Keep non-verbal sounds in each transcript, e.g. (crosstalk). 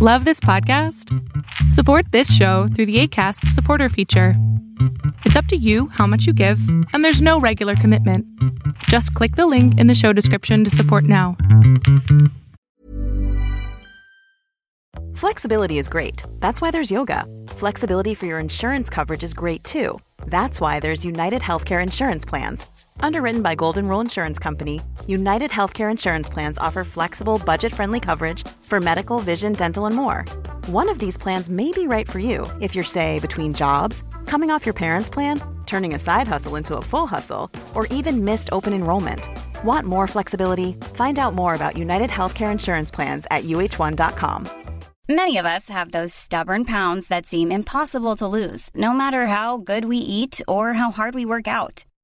Love this podcast? Support this show through the ACAST supporter feature. It's up to you how much you give, and there's no regular commitment. Just click the link in the show description to support now. Flexibility is great. That's why there's yoga. Flexibility for your insurance coverage is great too. That's why there's United Healthcare Insurance Plans. Underwritten by Golden Rule Insurance Company, United Healthcare Insurance Plans offer flexible, budget friendly coverage for medical, vision, dental, and more. One of these plans may be right for you if you're, say, between jobs, coming off your parents' plan, turning a side hustle into a full hustle, or even missed open enrollment. Want more flexibility? Find out more about United Healthcare Insurance Plans at uh1.com. Many of us have those stubborn pounds that seem impossible to lose, no matter how good we eat or how hard we work out.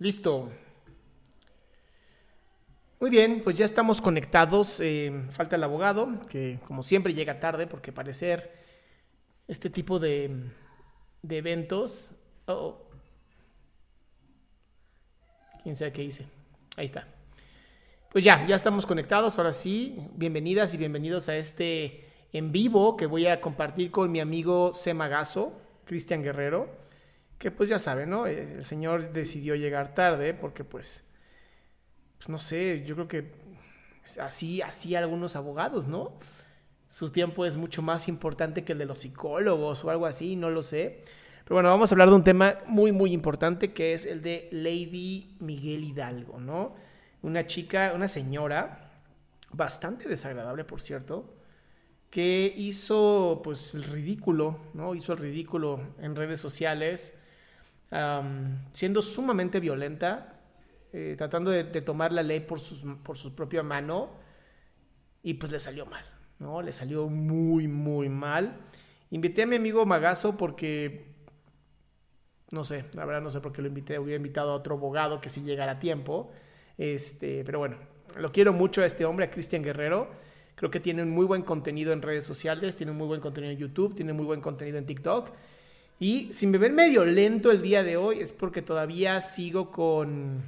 Listo. Muy bien, pues ya estamos conectados. Eh, falta el abogado, que como siempre llega tarde, porque parecer este tipo de, de eventos. Oh, oh. Quién sabe qué hice. Ahí está. Pues ya, ya estamos conectados. Ahora sí, bienvenidas y bienvenidos a este en vivo que voy a compartir con mi amigo Semagazo, Cristian Guerrero, que pues ya saben, ¿no? El señor decidió llegar tarde porque pues, pues no sé, yo creo que así, así algunos abogados, ¿no? Su tiempo es mucho más importante que el de los psicólogos o algo así, no lo sé. Pero bueno, vamos a hablar de un tema muy, muy importante que es el de Lady Miguel Hidalgo, ¿no? Una chica, una señora, bastante desagradable, por cierto, que hizo pues el ridículo, ¿no? Hizo el ridículo en redes sociales, siendo sumamente violenta, eh, tratando de, tomar la ley por, sus, por su propia mano, y pues le salió mal, ¿no? Le salió muy, muy mal. Invité a mi amigo Magazo porque no sé, la verdad no sé por qué lo invité. Hubiera invitado a otro abogado que sí llegara a tiempo. Este, pero bueno, lo quiero mucho a este hombre, a Cristian Guerrero. Creo que tiene un muy buen contenido en redes sociales, tiene un muy buen contenido en YouTube, tiene muy buen contenido en TikTok. Y si me ven medio lento el día de hoy es porque todavía sigo con...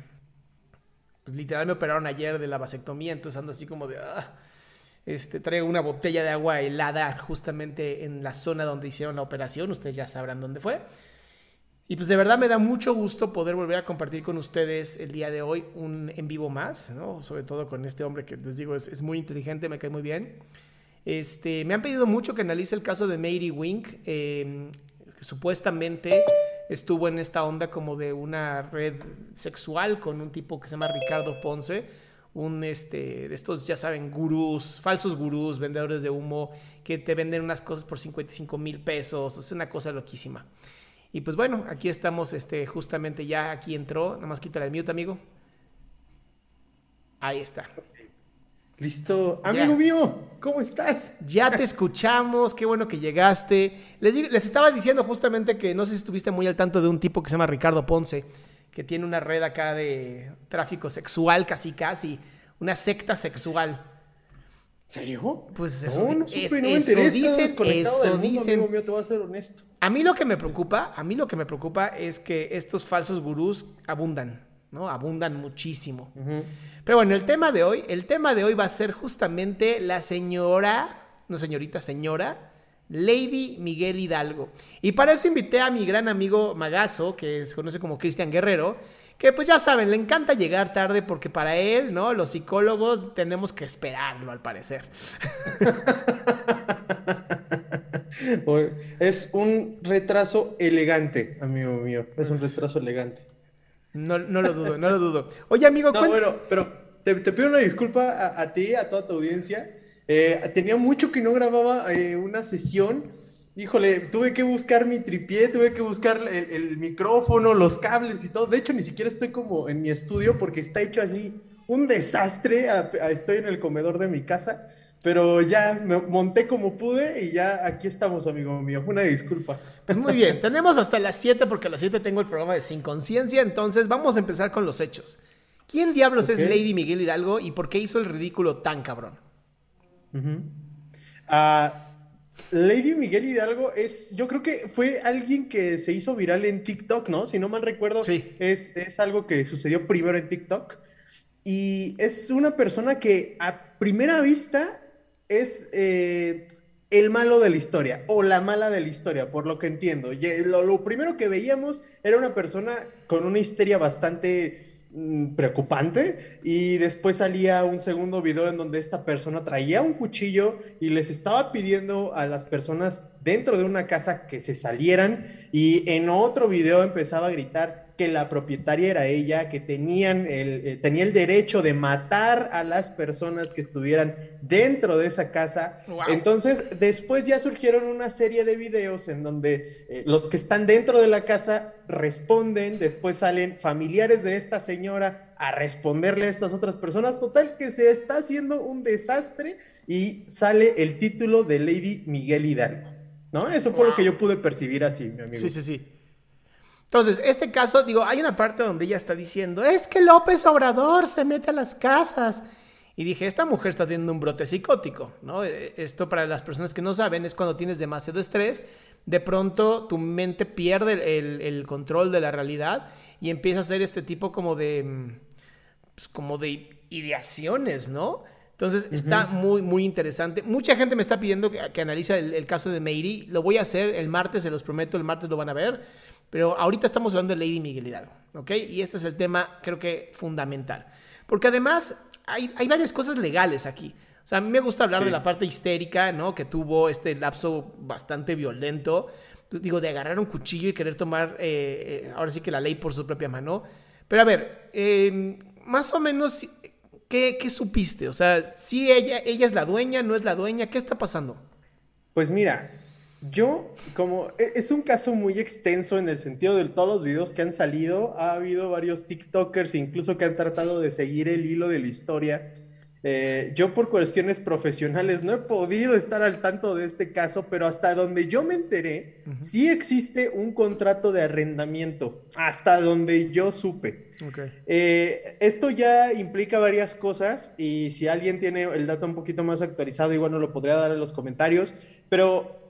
Pues literal me operaron ayer de la vasectomía, entonces ando así como de... Ah, este, traigo una botella de agua helada justamente en la zona donde hicieron la operación, ustedes ya sabrán dónde fue. Y pues de verdad me da mucho gusto poder volver a compartir con ustedes el día de hoy un en vivo más, ¿no? Sobre todo con este hombre que les digo es, muy inteligente, me cae muy bien. Este, me han pedido mucho que analice el caso de Mary Wink, em, supuestamente estuvo en esta onda como de una red sexual con un tipo que se llama Ricardo Ponce, un este, de estos, ya saben, gurús, falsos gurús, vendedores de humo, que te venden unas cosas por 55 mil pesos, es una cosa loquísima. Y pues bueno, aquí estamos, este, justamente ya aquí entró. Nada más quítale el mute, amigo. Ahí está. Listo. Amigo mío, ¿cómo estás? Ya te escuchamos, qué bueno que llegaste. Les, les estaba diciendo justamente que no sé si estuviste muy al tanto de un tipo que se llama Ricardo Ponce, que tiene una red acá de tráfico sexual, casi casi, una secta sexual. ¿Serio? Pues eso, no, no supe, no me enteré, dicen, eso dicen. Amigo mío, te voy a ser honesto. A mí lo que me preocupa, a mí lo que me preocupa es que estos falsos gurús abundan, ¿no? Abundan muchísimo. Pero bueno, el tema de hoy, el tema de hoy va a ser justamente la señora, no señorita, señora, Lady Miguel Hidalgo. Y para eso invité a mi gran amigo Magazo, que se conoce como Cristian Guerrero, que pues ya saben, le encanta llegar tarde porque para él, ¿no? Los psicólogos tenemos que esperarlo, al parecer. (laughs) es un retraso elegante, amigo mío. Es un retraso elegante. No, no lo dudo, no lo dudo. Oye, amigo, No, bueno, pero te, pido una disculpa a, ti, a toda tu audiencia. Eh, tenía mucho que no grababa eh, una sesión Híjole, tuve que buscar mi tripié, tuve que buscar el, micrófono, los cables y todo. De hecho, ni siquiera estoy como en mi estudio porque está hecho así un desastre. estoy en el comedor de mi casa. Pero ya me monté como pude y ya aquí estamos, amigo mío. Una disculpa. Pues muy bien, tenemos hasta las 7 porque a las 7 tengo el programa de Sin Conciencia, entonces vamos a empezar con los hechos. ¿Quién diablos es Lady Miguel Hidalgo y por qué hizo el ridículo tan cabrón? Ah, Lady Miguel Hidalgo es, yo creo que fue alguien que se hizo viral en TikTok, ¿no? Si no mal recuerdo, es, es algo que sucedió primero en TikTok. Y es una persona que a primera vista es eh, el malo de la historia o la mala de la historia, por lo que entiendo. Lo, lo primero que veíamos era una persona con una histeria bastante Mm, preocupante y después salía un segundo video en donde esta persona traía un cuchillo y les estaba pidiendo a las personas dentro de una casa que se salieran y en otro video empezaba a gritar que la propietaria era ella, que tenían el, eh, tenía el derecho de matar a las personas que estuvieran dentro de esa casa. Entonces, después ya surgieron una serie de videos en donde eh, los que están dentro de la casa responden, después salen familiares de esta señora a responderle a estas otras personas. Total, que se está haciendo un desastre y sale el título de Lady Miguel Hidalgo. ¿No? Eso fue lo que yo pude percibir así, mi amigo. Sí, sí, sí. Entonces, este caso, digo, hay una parte donde ella está diciendo, es que López Obrador se mete a las casas. Y dije, esta mujer está teniendo un brote psicótico, ¿no? Eh, esto para las personas que no saben es cuando tienes demasiado estrés, de pronto tu mente pierde el, control de la realidad y empieza a hacer este tipo como de, mm, pues, como de ideaciones, ¿no? Entonces está muy, muy interesante. Mucha gente me está pidiendo que, que analice el, el, caso de Meiri. Lo voy a hacer el martes, se los prometo, el martes lo van a ver. Pero ahorita estamos hablando de Lady Miguel Hidalgo, ¿ok? Y este es el tema, creo que fundamental. Porque además hay, hay varias cosas legales aquí. O sea, a mí me gusta hablar de la parte histérica, ¿no? Que tuvo este lapso bastante violento. Digo, de agarrar un cuchillo y querer tomar, eh, eh, ahora sí que la ley por su propia mano. Pero a ver, em, más o menos, ¿qué, ¿qué, supiste? O sea, si ella, ella es la dueña, no es la dueña, ¿qué está pasando? Pues mira, yo, como e, es un caso muy extenso en el sentido de todos los videos que han salido, ha habido varios TikTokers incluso que han tratado de seguir el hilo de la historia. Eh, yo por cuestiones profesionales no he podido estar al tanto de este caso, pero hasta donde yo me enteré, sí existe un contrato de arrendamiento, hasta donde yo supe. Eh, esto ya implica varias cosas y si alguien tiene el dato un poquito más actualizado, igual no lo podría dar en los comentarios, pero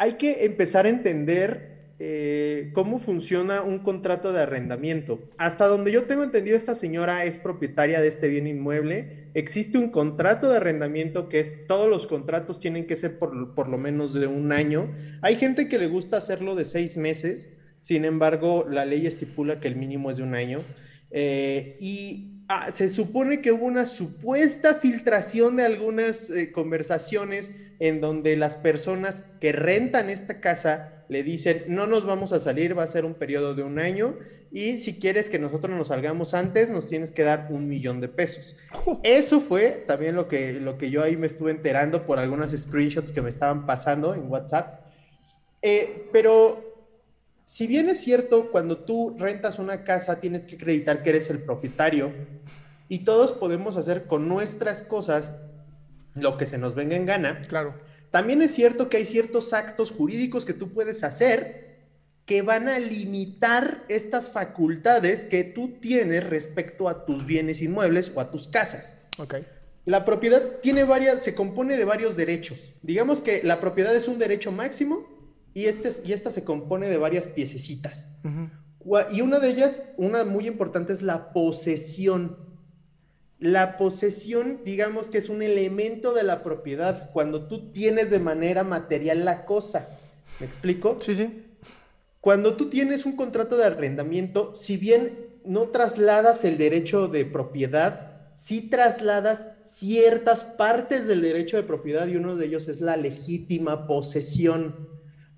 hay que empezar a entender eh, cómo funciona un contrato de arrendamiento. Hasta donde yo tengo entendido, esta señora es propietaria de este bien inmueble. Existe un contrato de arrendamiento que es, todos los contratos tienen que ser por, por lo menos de un año. Hay gente que le gusta hacerlo de seis meses, sin embargo, la ley estipula que el mínimo es de un año. Eh, y Ah, se supone que hubo una supuesta filtración de algunas eh, conversaciones en donde las personas que rentan esta casa le dicen, no nos vamos a salir, va a ser un periodo de un año y si quieres que nosotros nos salgamos antes, nos tienes que dar un millón de pesos. Eso fue también lo que, lo que yo ahí me estuve enterando por algunas screenshots que me estaban pasando en WhatsApp. Eh, pero si bien es cierto, cuando tú rentas una casa tienes que acreditar que eres el propietario y todos podemos hacer con nuestras cosas lo que se nos venga en gana. Claro. También es cierto que hay ciertos actos jurídicos que tú puedes hacer que van a limitar estas facultades que tú tienes respecto a tus bienes inmuebles o a tus casas. Ok. La propiedad tiene varias, se compone de varios derechos. Digamos que la propiedad es un derecho máximo y, este, y esta se compone de varias piececitas. Y una de ellas, una muy importante, es la posesión. La posesión, digamos que es un elemento de la propiedad, cuando tú tienes de manera material la cosa. ¿Me explico? Sí, sí. Cuando tú tienes un contrato de arrendamiento, si bien no trasladas el derecho de propiedad, sí trasladas ciertas partes del derecho de propiedad y uno de ellos es la legítima posesión.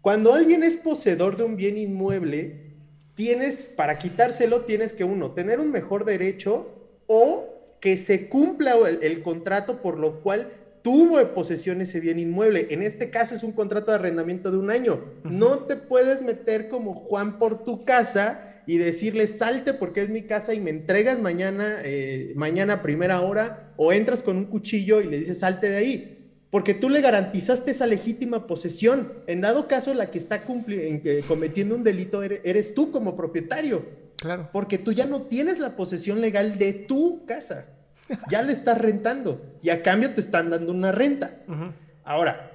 Cuando alguien es poseedor de un bien inmueble, tienes, para quitárselo, tienes que uno, tener un mejor derecho o que se cumpla el, contrato por lo cual tuvo de posesión ese bien inmueble. En este caso es un contrato de arrendamiento de un año. No te puedes meter como Juan por tu casa y decirle salte porque es mi casa y me entregas mañana, eh, mañana a primera hora o entras con un cuchillo y le dices salte de ahí porque tú le garantizaste esa legítima posesión. En dado caso, la que está cometiendo un delito eres, tú como propietario. Claro. Porque tú ya no tienes la posesión legal de tu casa. Ya le estás rentando y a cambio te están dando una renta. Ahora,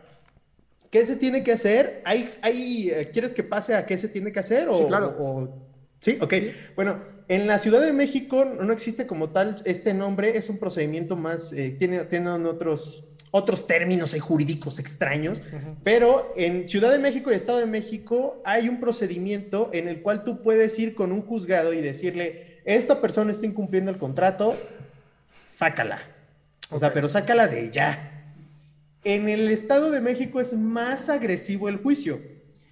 ¿qué se tiene que hacer? ¿Hay, hay, eh, ¿Quieres que pase a qué se tiene que hacer? sí, claro. sí, ok. Bueno, en la Ciudad de México no existe como tal este nombre, es un procedimiento más, eh, tiene, tienen otros otros términos jurídicos extraños, pero en Ciudad de México y Estado de México hay un procedimiento en el cual tú puedes ir con un juzgado y decirle, esta persona está incumpliendo el contrato, sácala. O sea, pero sácala de ya. En el Estado de México es más agresivo el juicio.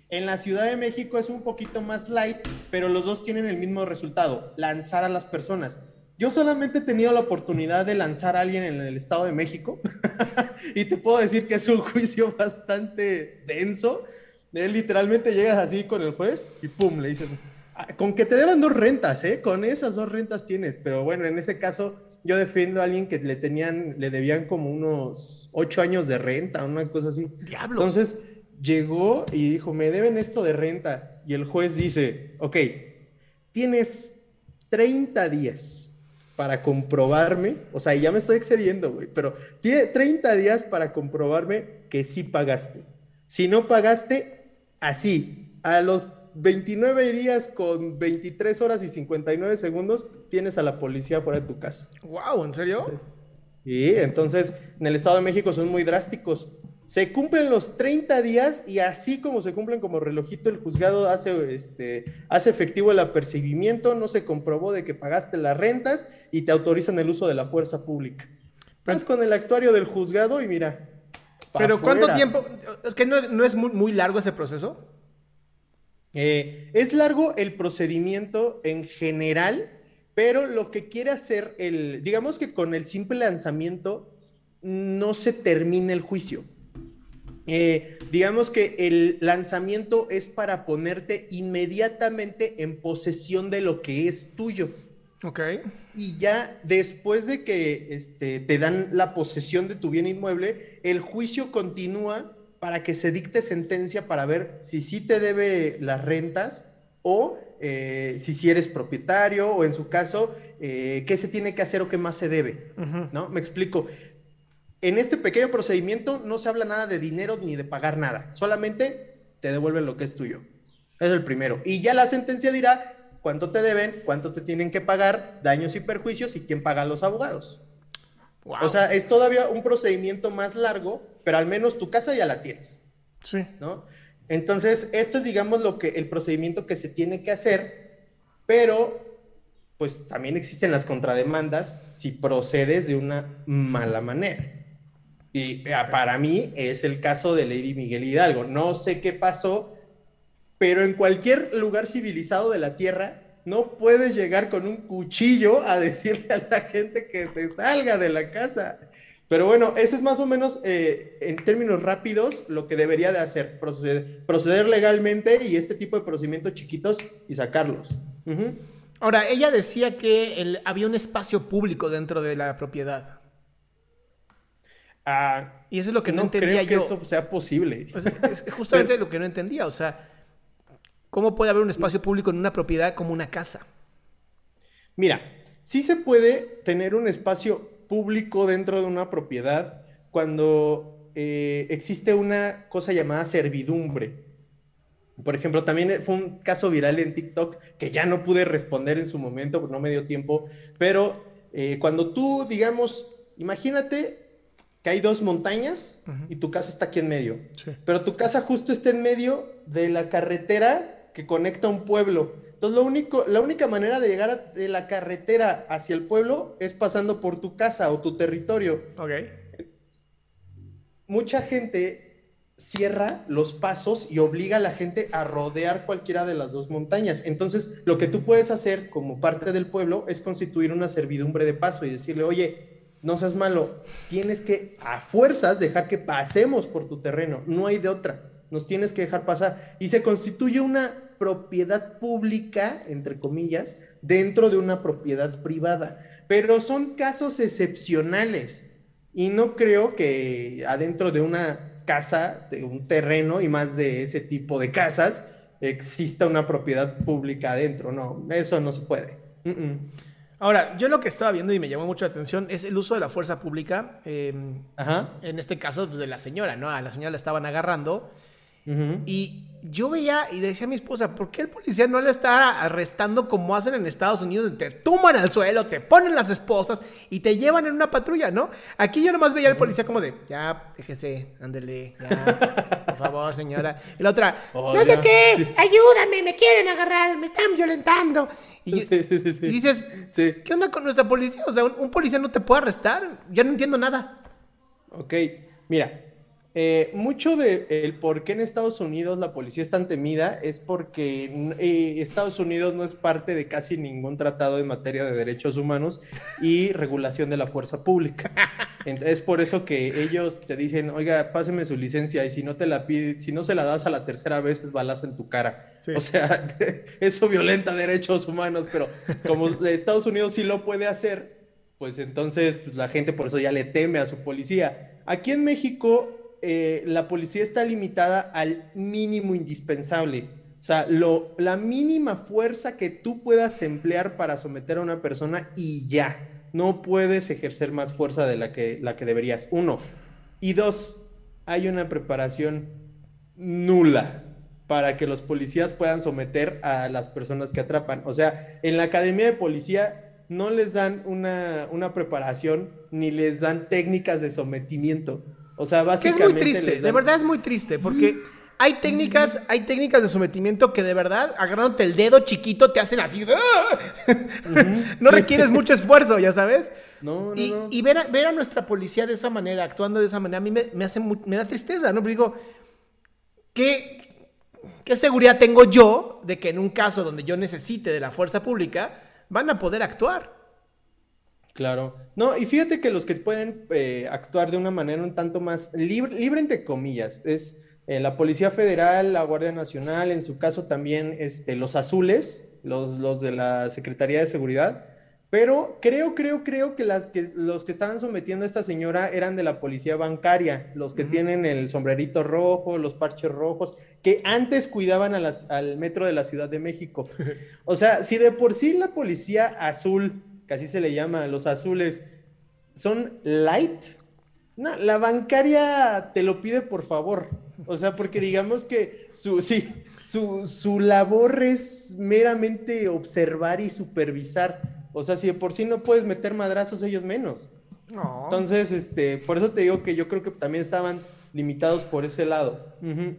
En la Ciudad de México es un poquito más light, pero los dos tienen el mismo resultado, lanzar a las personas. Yo solamente he tenido la oportunidad de lanzar a alguien en el Estado de México (laughs) y te puedo decir que es un juicio bastante denso. literalmente llegas así con el juez y pum, le dices, ah, con que te deban dos rentas, ¿eh? Con esas dos rentas tienes. Pero bueno, en ese caso yo defiendo a alguien que le tenían, le debían como unos ocho años de renta, una cosa así. Diablos. Entonces llegó y dijo, me deben esto de renta. Y el juez dice, ok, tienes 30 días para comprobarme, o sea, ya me estoy excediendo, güey, pero tiene 30 días para comprobarme que sí pagaste. Si no pagaste, así, a los 29 días con 23 horas y 59 segundos, tienes a la policía fuera de tu casa. Wow, ¿en serio? Sí, entonces en el Estado de México son muy drásticos. Se cumplen los 30 días y así como se cumplen como relojito, el juzgado hace, este, hace efectivo el apercibimiento, no se comprobó de que pagaste las rentas y te autorizan el uso de la fuerza pública. Vas con el actuario del juzgado y mira. Pero ¿cuánto tiempo? ¿Es que no, es muy, largo ese proceso? Eh, es largo el procedimiento en general, pero lo que quiere hacer el, digamos que con el simple lanzamiento no se termina el juicio. Eh, digamos que el lanzamiento es para ponerte inmediatamente en posesión de lo que es tuyo. Ok. Y ya después de que este, te dan la posesión de tu bien inmueble, el juicio continúa para que se dicte sentencia para ver si sí te debe las rentas o eh, si sí eres propietario o en su caso, eh, qué se tiene que hacer o qué más se debe. ¿No? Me explico. En este pequeño procedimiento no se habla nada de dinero ni de pagar nada, solamente te devuelven lo que es tuyo. Es el primero. Y ya la sentencia dirá cuánto te deben, cuánto te tienen que pagar, daños y perjuicios y quién paga los abogados. O sea, es todavía un procedimiento más largo, pero al menos tu casa ya la tienes. Sí. ¿No? Entonces, esto es, digamos, lo que el procedimiento que se tiene que hacer, pero pues también existen las contrademandas si procedes de una mala manera. Y ah, para mí es el caso de Lady Miguel Hidalgo. No sé qué pasó, pero en cualquier lugar civilizado de la Tierra no puedes llegar con un cuchillo a decirle a la gente que se salga de la casa. Pero bueno, ese es más o menos, eh, en términos rápidos, lo que debería de hacer, proceder, legalmente y este tipo de procedimientos chiquitos y sacarlos. Ahora, ella decía que había un espacio público dentro de la propiedad. Ah, y eso es lo que no, entendía creo que eso sea posible. es justamente lo que no entendía. O sea, ¿cómo puede haber un espacio público en una propiedad como una casa? Mira, sí se puede tener un espacio público dentro de una propiedad cuando eh, existe una cosa llamada servidumbre. Por ejemplo, también fue un caso viral en TikTok que ya no pude responder en su momento, porque no me dio tiempo, pero eh, cuando tú, digamos, imagínate que hay dos montañas y tu casa está aquí en medio. Pero tu casa justo está en medio de la carretera que conecta un pueblo. Entonces, lo único, la única manera de llegar de la carretera hacia el pueblo es pasando por tu casa o tu territorio. Ok. Mucha gente cierra los pasos y obliga a la gente a rodear cualquiera de las dos montañas. Entonces, lo que tú puedes hacer como parte del pueblo es constituir una servidumbre de paso y decirle, oye, no seas malo, tienes que a fuerzas dejar que pasemos por tu terreno, no hay de otra, nos tienes que dejar pasar. Y se constituye una propiedad pública, entre comillas, dentro de una propiedad privada. Pero son casos excepcionales. Y no creo que adentro de una casa, de un terreno y más de ese tipo de casas, exista una propiedad pública adentro. No, eso no se puede. Ahora, yo lo que estaba viendo y me llamó mucho la atención es el uso de la fuerza pública. Em, Ajá. En este caso, pues, de la señora, ¿no? A la señora la estaban agarrando. Y yo veía y decía a mi esposa, ¿por qué el policía no le está arrestando como hacen en Estados Unidos? Te tumban al suelo, te ponen las esposas y te llevan en una patrulla, ¿no? Aquí yo nomás veía al policía como de, ya, déjese, ándele, ya, por favor, señora. Y la otra, Oh, no sé qué, ayúdame, me quieren agarrar, me están violentando. Y, Sí, sí, sí, sí. y dices, Sí. ¿qué onda con nuestra policía? O sea, un, un policía no te puede arrestar, ya no entiendo nada. Ok, mira, eh, mucho de el por qué en Estados Unidos la policía es tan temida es porque eh, Estados Unidos no es parte de casi ningún tratado en materia de derechos humanos y regulación de la fuerza pública. (laughs) Entonces, es por eso que ellos te dicen, oiga, páseme su licencia y si no te la pide, si no se la das a la tercera vez es balazo en tu cara. Sí. O sea, (laughs) eso violenta derechos humanos, pero como Estados Unidos sí lo puede hacer, pues entonces pues, la gente por eso ya le teme a su policía. Aquí en México eh, la policía está limitada al mínimo indispensable. O sea, la mínima fuerza que tú puedas emplear para someter a una persona y ya. No puedes ejercer más fuerza de la que, la que deberías. Uno. Y dos, hay una preparación nula para que los policías puedan someter a las personas que atrapan. O sea, en la academia de policía no les dan una, una preparación ni les dan técnicas de sometimiento. O sea, Que es básicamente. muy triste, de verdad es muy triste, porque hay técnicas, hay técnicas de sometimiento que de verdad, agarrándote el dedo chiquito, te hacen así. ¡ah! (laughs) no requieres mucho esfuerzo, ya sabes. No, no, y, no. y ver, a, ver a nuestra policía de esa manera, actuando de esa manera, a mí me, me hace mu- me da tristeza, ¿no? Porque digo, ¿qué, ¿qué seguridad tengo yo de que en un caso donde yo necesite de la fuerza pública, van a poder actuar? Claro. No, y fíjate que los que pueden eh, actuar de una manera un tanto más libre, libre entre comillas, es eh, la Policía Federal, la Guardia Nacional, en su caso también este, los azules, los, los de la Secretaría de Seguridad. Pero creo, creo, creo que, las que los que estaban sometiendo a esta señora eran de la policía bancaria, los que tienen el sombrerito rojo, los parches rojos, que antes cuidaban a las- al metro de la Ciudad de México. (laughs) O sea, si de por sí la policía azul, que así se le llama, los azules, son light, no, la bancaria te lo pide por favor. O sea, porque digamos que su, sí, su, su labor es meramente observar y supervisar. O sea, si de por sí no puedes meter madrazos, ellos menos. No. Entonces, este, por eso te digo que yo creo que también estaban limitados por ese lado. Ujú.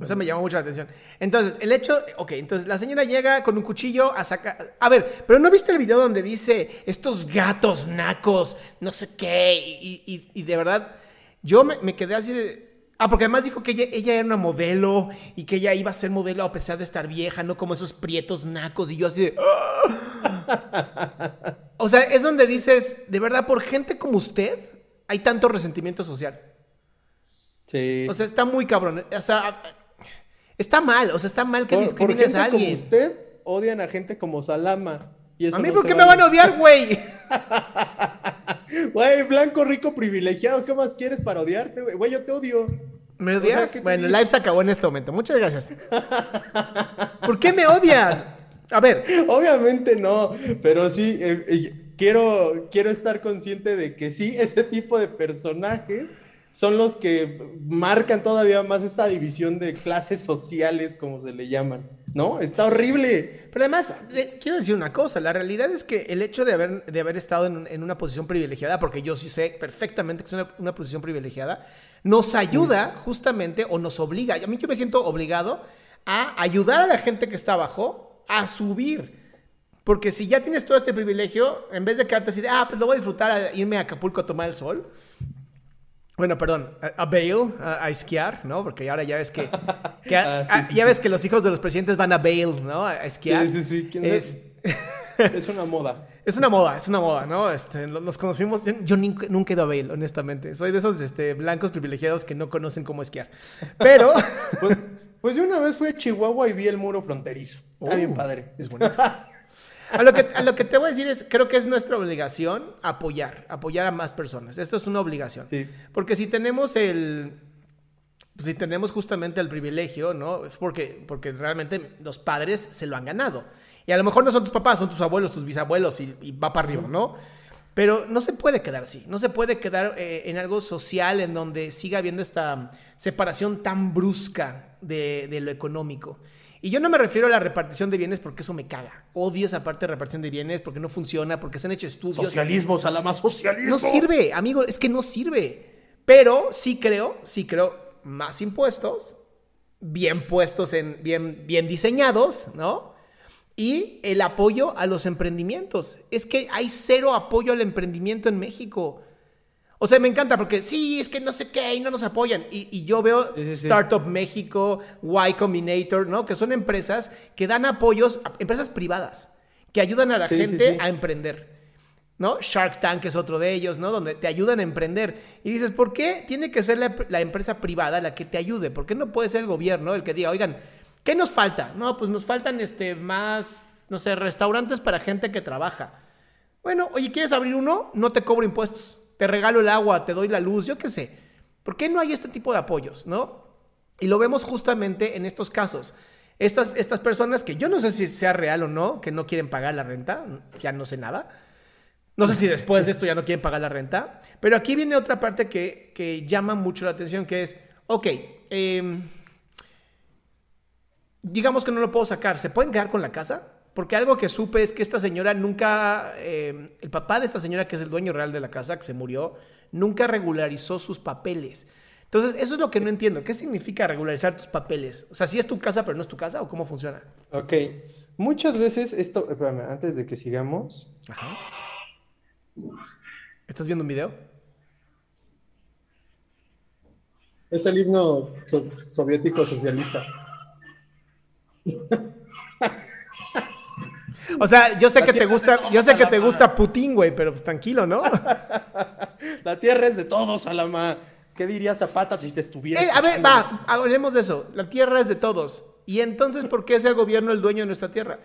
Eso me llamó mucho la atención. Entonces, el hecho, ok, entonces la señora llega con un cuchillo a sacar... A ver, pero ¿no viste el video donde dice estos gatos nacos, no sé qué? Y, y- y de verdad, yo me, me quedé así de... Ah, porque además dijo que ella, ella era una modelo y que ella iba a ser modelo a pesar de estar vieja, no como esos prietos nacos. Y yo así de... (laughs) O sea, es donde dices, de verdad, por gente como usted, hay tanto resentimiento social. Sí. O sea, está muy cabrón. O sea, está mal. O sea, está mal que por, por discrimines gente a alguien. como usted, odian a gente como Salama. Y eso a mí, no ¿por qué me van a odiar, güey? (laughs) Güey, blanco, rico, privilegiado, ¿qué más quieres para odiarte, güey? Güey, yo te odio. ¿Me O sea, odias? ¿qué te bueno, el live se acabó en este momento. Muchas gracias. ¿Por qué me odias? A ver, (laughs) Obviamente no, pero sí, eh, eh, quiero, quiero estar consciente de que sí, ese tipo de personajes son los que marcan todavía más esta división de clases sociales, como se le llaman, ¿no? Está horrible. pero además, eh, quiero decir una cosa. La realidad es que el hecho de haber, de haber estado en, en una posición privilegiada, porque yo sí sé perfectamente que es una, una posición privilegiada, nos ayuda justamente o nos obliga. A mí yo me siento obligado a ayudar a la gente que está abajo a subir. Porque si ya tienes todo este privilegio, en vez de quedarte así de, ah, pues lo voy a disfrutar a irme a Acapulco a tomar el sol. Bueno, perdón, a, a Vail, a, a esquiar, ¿no? Porque ahora ya ves que, (laughs) que a- Ah, sí, a- sí, ya sí. ves que los hijos de los presidentes van a Vail, ¿no? A esquiar. Sí, sí, sí. Es, (laughs) Es una moda. es una moda, es una moda, ¿no? Este, nos conocimos, yo, yo nunca, nunca he ido a Vail, honestamente. Soy de esos este, blancos privilegiados que no conocen cómo esquiar. Pero... (laughs) Pues, pues yo una vez fui a Chihuahua y vi el muro fronterizo. Está Oh, bien padre. es bonito. A lo, que, a lo que te voy a decir es, creo que es nuestra obligación apoyar, apoyar a más personas. Esto es una obligación. Sí. Porque si tenemos el, pues, si tenemos justamente el privilegio, ¿no? Es porque, porque realmente los padres se lo han ganado. Y a lo mejor no son tus papás, son tus abuelos, tus bisabuelos y, y va para arriba, ¿no? Pero no se puede quedar así, no se puede quedar eh, en algo social en donde siga habiendo esta separación tan brusca de, de lo económico. Y yo no me refiero a la repartición de bienes porque eso me caga. Odio esa parte de repartición de bienes porque no funciona, porque se han hecho estudios. Socialismo, Salama, socialismo. No sirve, amigo, es que no sirve. Pero sí creo, sí creo, más impuestos, bien puestos en, bien, bien diseñados, ¿no? Y el apoyo a los emprendimientos. Es que hay cero apoyo al emprendimiento en México. O sea, me encanta porque sí, es que no sé qué y no nos apoyan. Y, y yo veo Sí, sí, sí. Startup México, Y Combinator, ¿no? Que son empresas que dan apoyos, a- empresas privadas, que ayudan a la gente a emprender. ¿no? Shark Tank es otro de ellos, ¿no? Donde te ayudan a emprender. Y dices, ¿por qué tiene que ser la, la empresa privada la que te ayude? ¿Por qué no puede ser el gobierno el que diga, oigan, ¿qué nos falta? No, pues nos faltan este, más, no sé, restaurantes para gente que trabaja. Bueno, oye, ¿quieres abrir uno? No te cobro impuestos. Te regalo el agua, te doy la luz, yo qué sé. ¿Por qué no hay este tipo de apoyos, no? Y lo vemos justamente en estos casos. Estas, estas personas que yo no sé si sea real o no, que no quieren pagar la renta, ya no sé nada. No sé si después de esto ya no quieren pagar la renta, pero aquí viene otra parte que, que llama mucho la atención, que es, ok, em, digamos que no lo puedo sacar, ¿se pueden quedar con la casa? Porque algo que supe es que esta señora nunca, em, el papá de esta señora, que es el dueño real de la casa, que se murió, nunca regularizó sus papeles. Entonces, eso es lo que no entiendo. ¿Qué significa regularizar tus papeles? O sea, si es tu casa, pero no es tu casa, o cómo funciona? Ok. Muchas veces esto, espérame, antes de que sigamos, Ajá. ¿Estás viendo un video? es el himno so- soviético socialista. (laughs) O sea, yo sé La que te gusta, yo sé que te gusta Putin, güey, pero pues tranquilo, ¿no? (laughs) La tierra es de todos, Alama. ¿Qué diría Zapata si te estuviera Eh, a ver, va, hablemos de eso. La tierra es de todos. Y entonces, ¿por qué es el gobierno el dueño de nuestra tierra?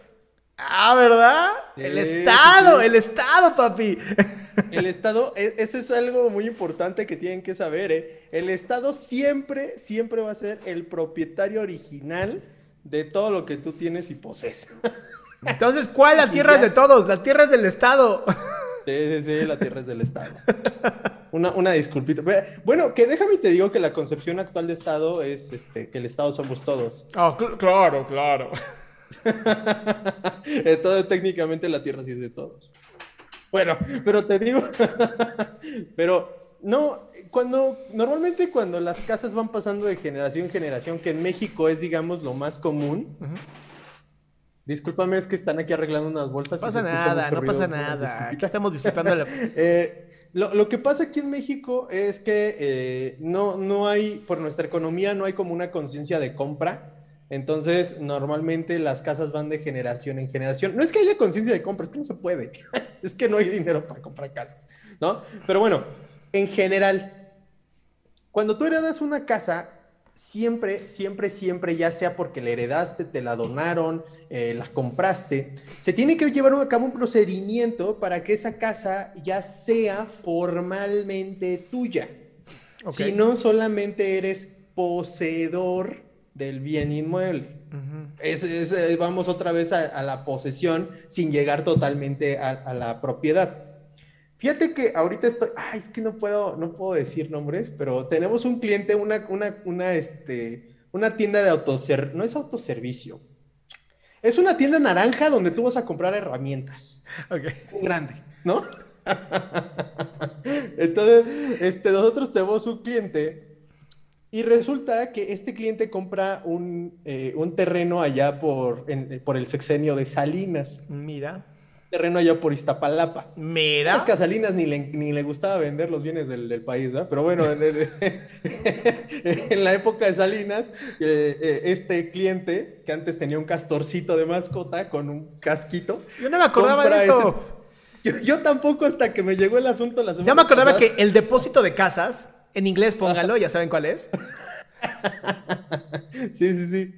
Ah, ¿verdad? El Estado, sí, sí. el Estado, papi. El Estado, e- eso es algo muy importante que tienen que saber, ¿eh? El Estado siempre, siempre va a ser el propietario original de todo lo que tú tienes y posees. (laughs) Entonces, ¿cuál? La tierra es de todos, la tierra es del Estado. Sí, sí, sí, la tierra es del Estado. Una, una disculpita. Bueno, que déjame y te digo que la concepción actual de Estado es este, que el Estado somos todos. Ah, claro, claro. (laughs) Entonces, técnicamente la tierra sí es de todos. Bueno, pero te digo, (laughs) pero no, cuando, normalmente cuando las casas van pasando de generación en generación, que en México es, digamos, lo más común. Discúlpame, es que están aquí arreglando unas bolsas. No y se pasa nada, no ruido, pasa nada. Aquí estamos disfrutando la... (laughs) Eh, lo, lo que pasa aquí en México es que eh, no, no hay, por nuestra economía, no hay como una conciencia de compra. Entonces, normalmente las casas van de generación en generación. No es que haya conciencia de compra, es que no se puede. (laughs) es que no hay dinero para comprar casas, ¿no? Pero bueno, en general, cuando tú heredas una casa, siempre, siempre, siempre, ya sea porque la heredaste, te la donaron, eh, la compraste, se tiene que llevar a cabo un procedimiento para que esa casa ya sea formalmente tuya. Si no solamente eres poseedor del bien inmueble. Es- es, eh, vamos otra vez a, a la posesión sin llegar totalmente a, a la propiedad. Fíjate que ahorita estoy, ay, es que no puedo, no puedo decir nombres, pero tenemos un cliente, una, una, una, este, una tienda de autoservicio, no es autoservicio, es una tienda naranja donde tú vas a comprar herramientas, Ok. muy grande, ¿no? (laughs) Entonces, este, nosotros tenemos un cliente y resulta que este cliente compra un, eh, un terreno allá por, en- por el sexenio de Salinas, Mira, terreno allá por Iztapalapa. mira. A Salinas ni le, ni le gustaba vender los bienes del, del país, ¿verdad? Pero bueno, en, el- (laughs) en la época de Salinas, eh, eh, este cliente, que antes tenía un castorcito de mascota con un casquito. Yo no me acordaba de eso. Yo, yo tampoco hasta que me llegó el asunto la semana Ya me acordaba pasada. que el depósito de casas, en inglés póngalo, (laughs) ya saben cuál es. Sí, sí, sí.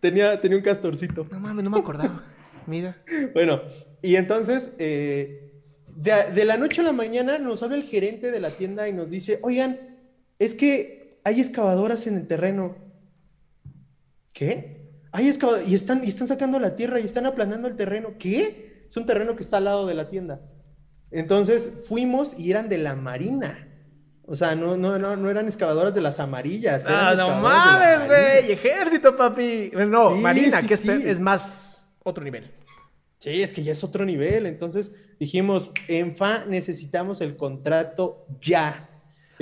Tenía, tenía un castorcito. No mames, no me acordaba. Mira. Bueno, y entonces, eh, de, la noche a la mañana nos habla el gerente de la tienda y nos dice, oigan, es que hay excavadoras en el terreno. ¿Qué? Hay excavadoras y están, y están sacando la tierra y están aplanando el terreno. ¿Qué? Es un terreno que está al lado de la tienda. Entonces fuimos y eran de la Marina. O sea, no, no, no, no eran excavadoras de las amarillas. Ah, no mames, güey. Ejército, papi. No, Marina, que es más otro nivel. Sí, es que ya es otro nivel. Entonces dijimos, en FA necesitamos el contrato ya.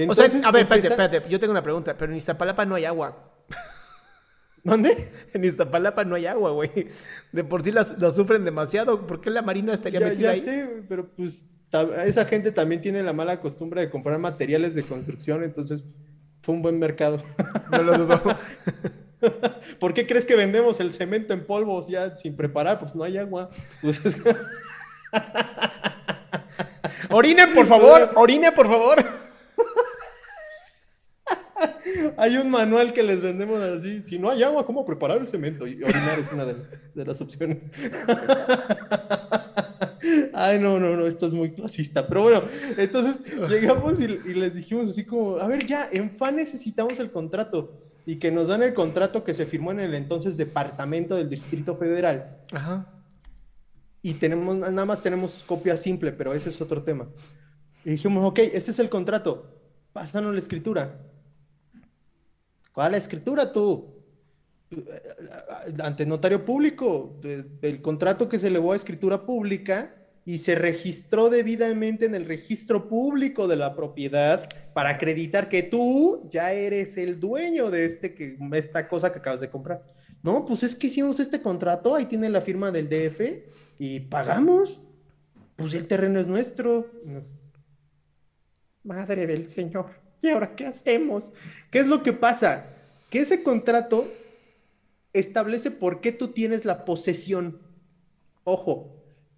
o sea, a ver, espérate, espérate. Yo tengo una pregunta, pero en Iztapalapa no hay agua. (laughs) ¿Dónde? En Iztapalapa no hay agua, güey. De por sí las, sufren demasiado. ¿Por qué la Marina estaría ya, metida ya sé, pero pues esa gente también tiene la mala costumbre de comprar materiales de construcción, entonces fue un buen mercado. No lo dudo. (laughs) ¿Por qué crees que vendemos el cemento en polvos ya sin preparar? Pues no hay agua. Pues (laughs) orine, por favor, (laughs) orine, por favor. (laughs) hay un manual que les vendemos así. Si no hay agua, ¿cómo preparar el cemento? Y orinar es una de las, de las opciones. Ay, no, no, no, esto es muy clasista. Pero bueno, entonces llegamos y, les dijimos así como, a ver, ya, en FA necesitamos el contrato. Y que nos dan el contrato que se firmó en el entonces Departamento del Distrito Federal. Ajá. Y tenemos, nada más tenemos copia simple, pero ese es otro tema. Y dijimos, ok, este es el contrato. Pásanos la escritura. ¿Cuál la escritura tú? ante notario público, el contrato que se elevó a escritura pública y se registró debidamente en el registro público de la propiedad para acreditar que tú ya eres el dueño de este que, esta cosa que acabas de comprar. No, pues es que hicimos este contrato, ahí tiene la firma del DF y pagamos. Pues el terreno es nuestro. Madre del Señor. ¿Y ahora qué hacemos? ¿Qué es lo que pasa? Que ese contrato establece por qué tú tienes la posesión. Ojo,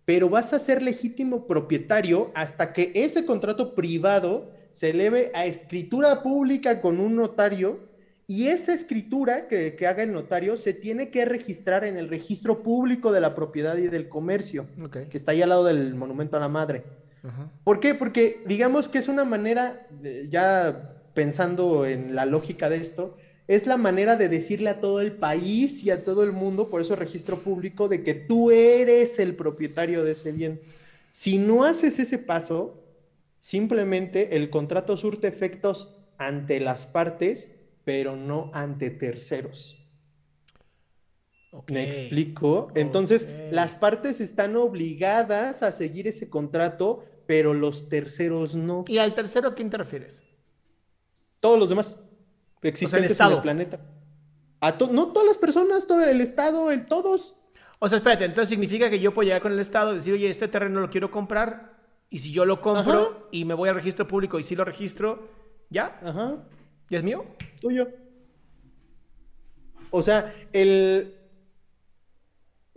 pero vas a ser legítimo propietario hasta que ese contrato privado se eleve a escritura pública con un notario y esa escritura que, haga el notario se tiene que registrar en el registro público de la propiedad y del comercio, que está ahí al lado del monumento a la madre. ¿Por qué? Porque digamos que es una manera, ya pensando en la lógica de esto, es la manera de decirle a todo el país y a todo el mundo, por eso registro público, de que tú eres el propietario de ese bien. Si no haces ese paso, simplemente el contrato surte efectos ante las partes, pero no ante terceros. ¿Me explico? Entonces, las partes están obligadas a seguir ese contrato, pero los terceros no. ¿Y al tercero a quién te refieres? Todos los demás existentes en el planeta. A no todas las personas, todo el Estado, el todos. O sea, espérate, entonces significa que yo puedo llegar con el Estado y decir, oye, este terreno lo quiero comprar, y si yo lo compro y me voy al registro público y si lo registro, ¿ya? Ajá. ¿Ya es mío? Tuyo. O sea, el,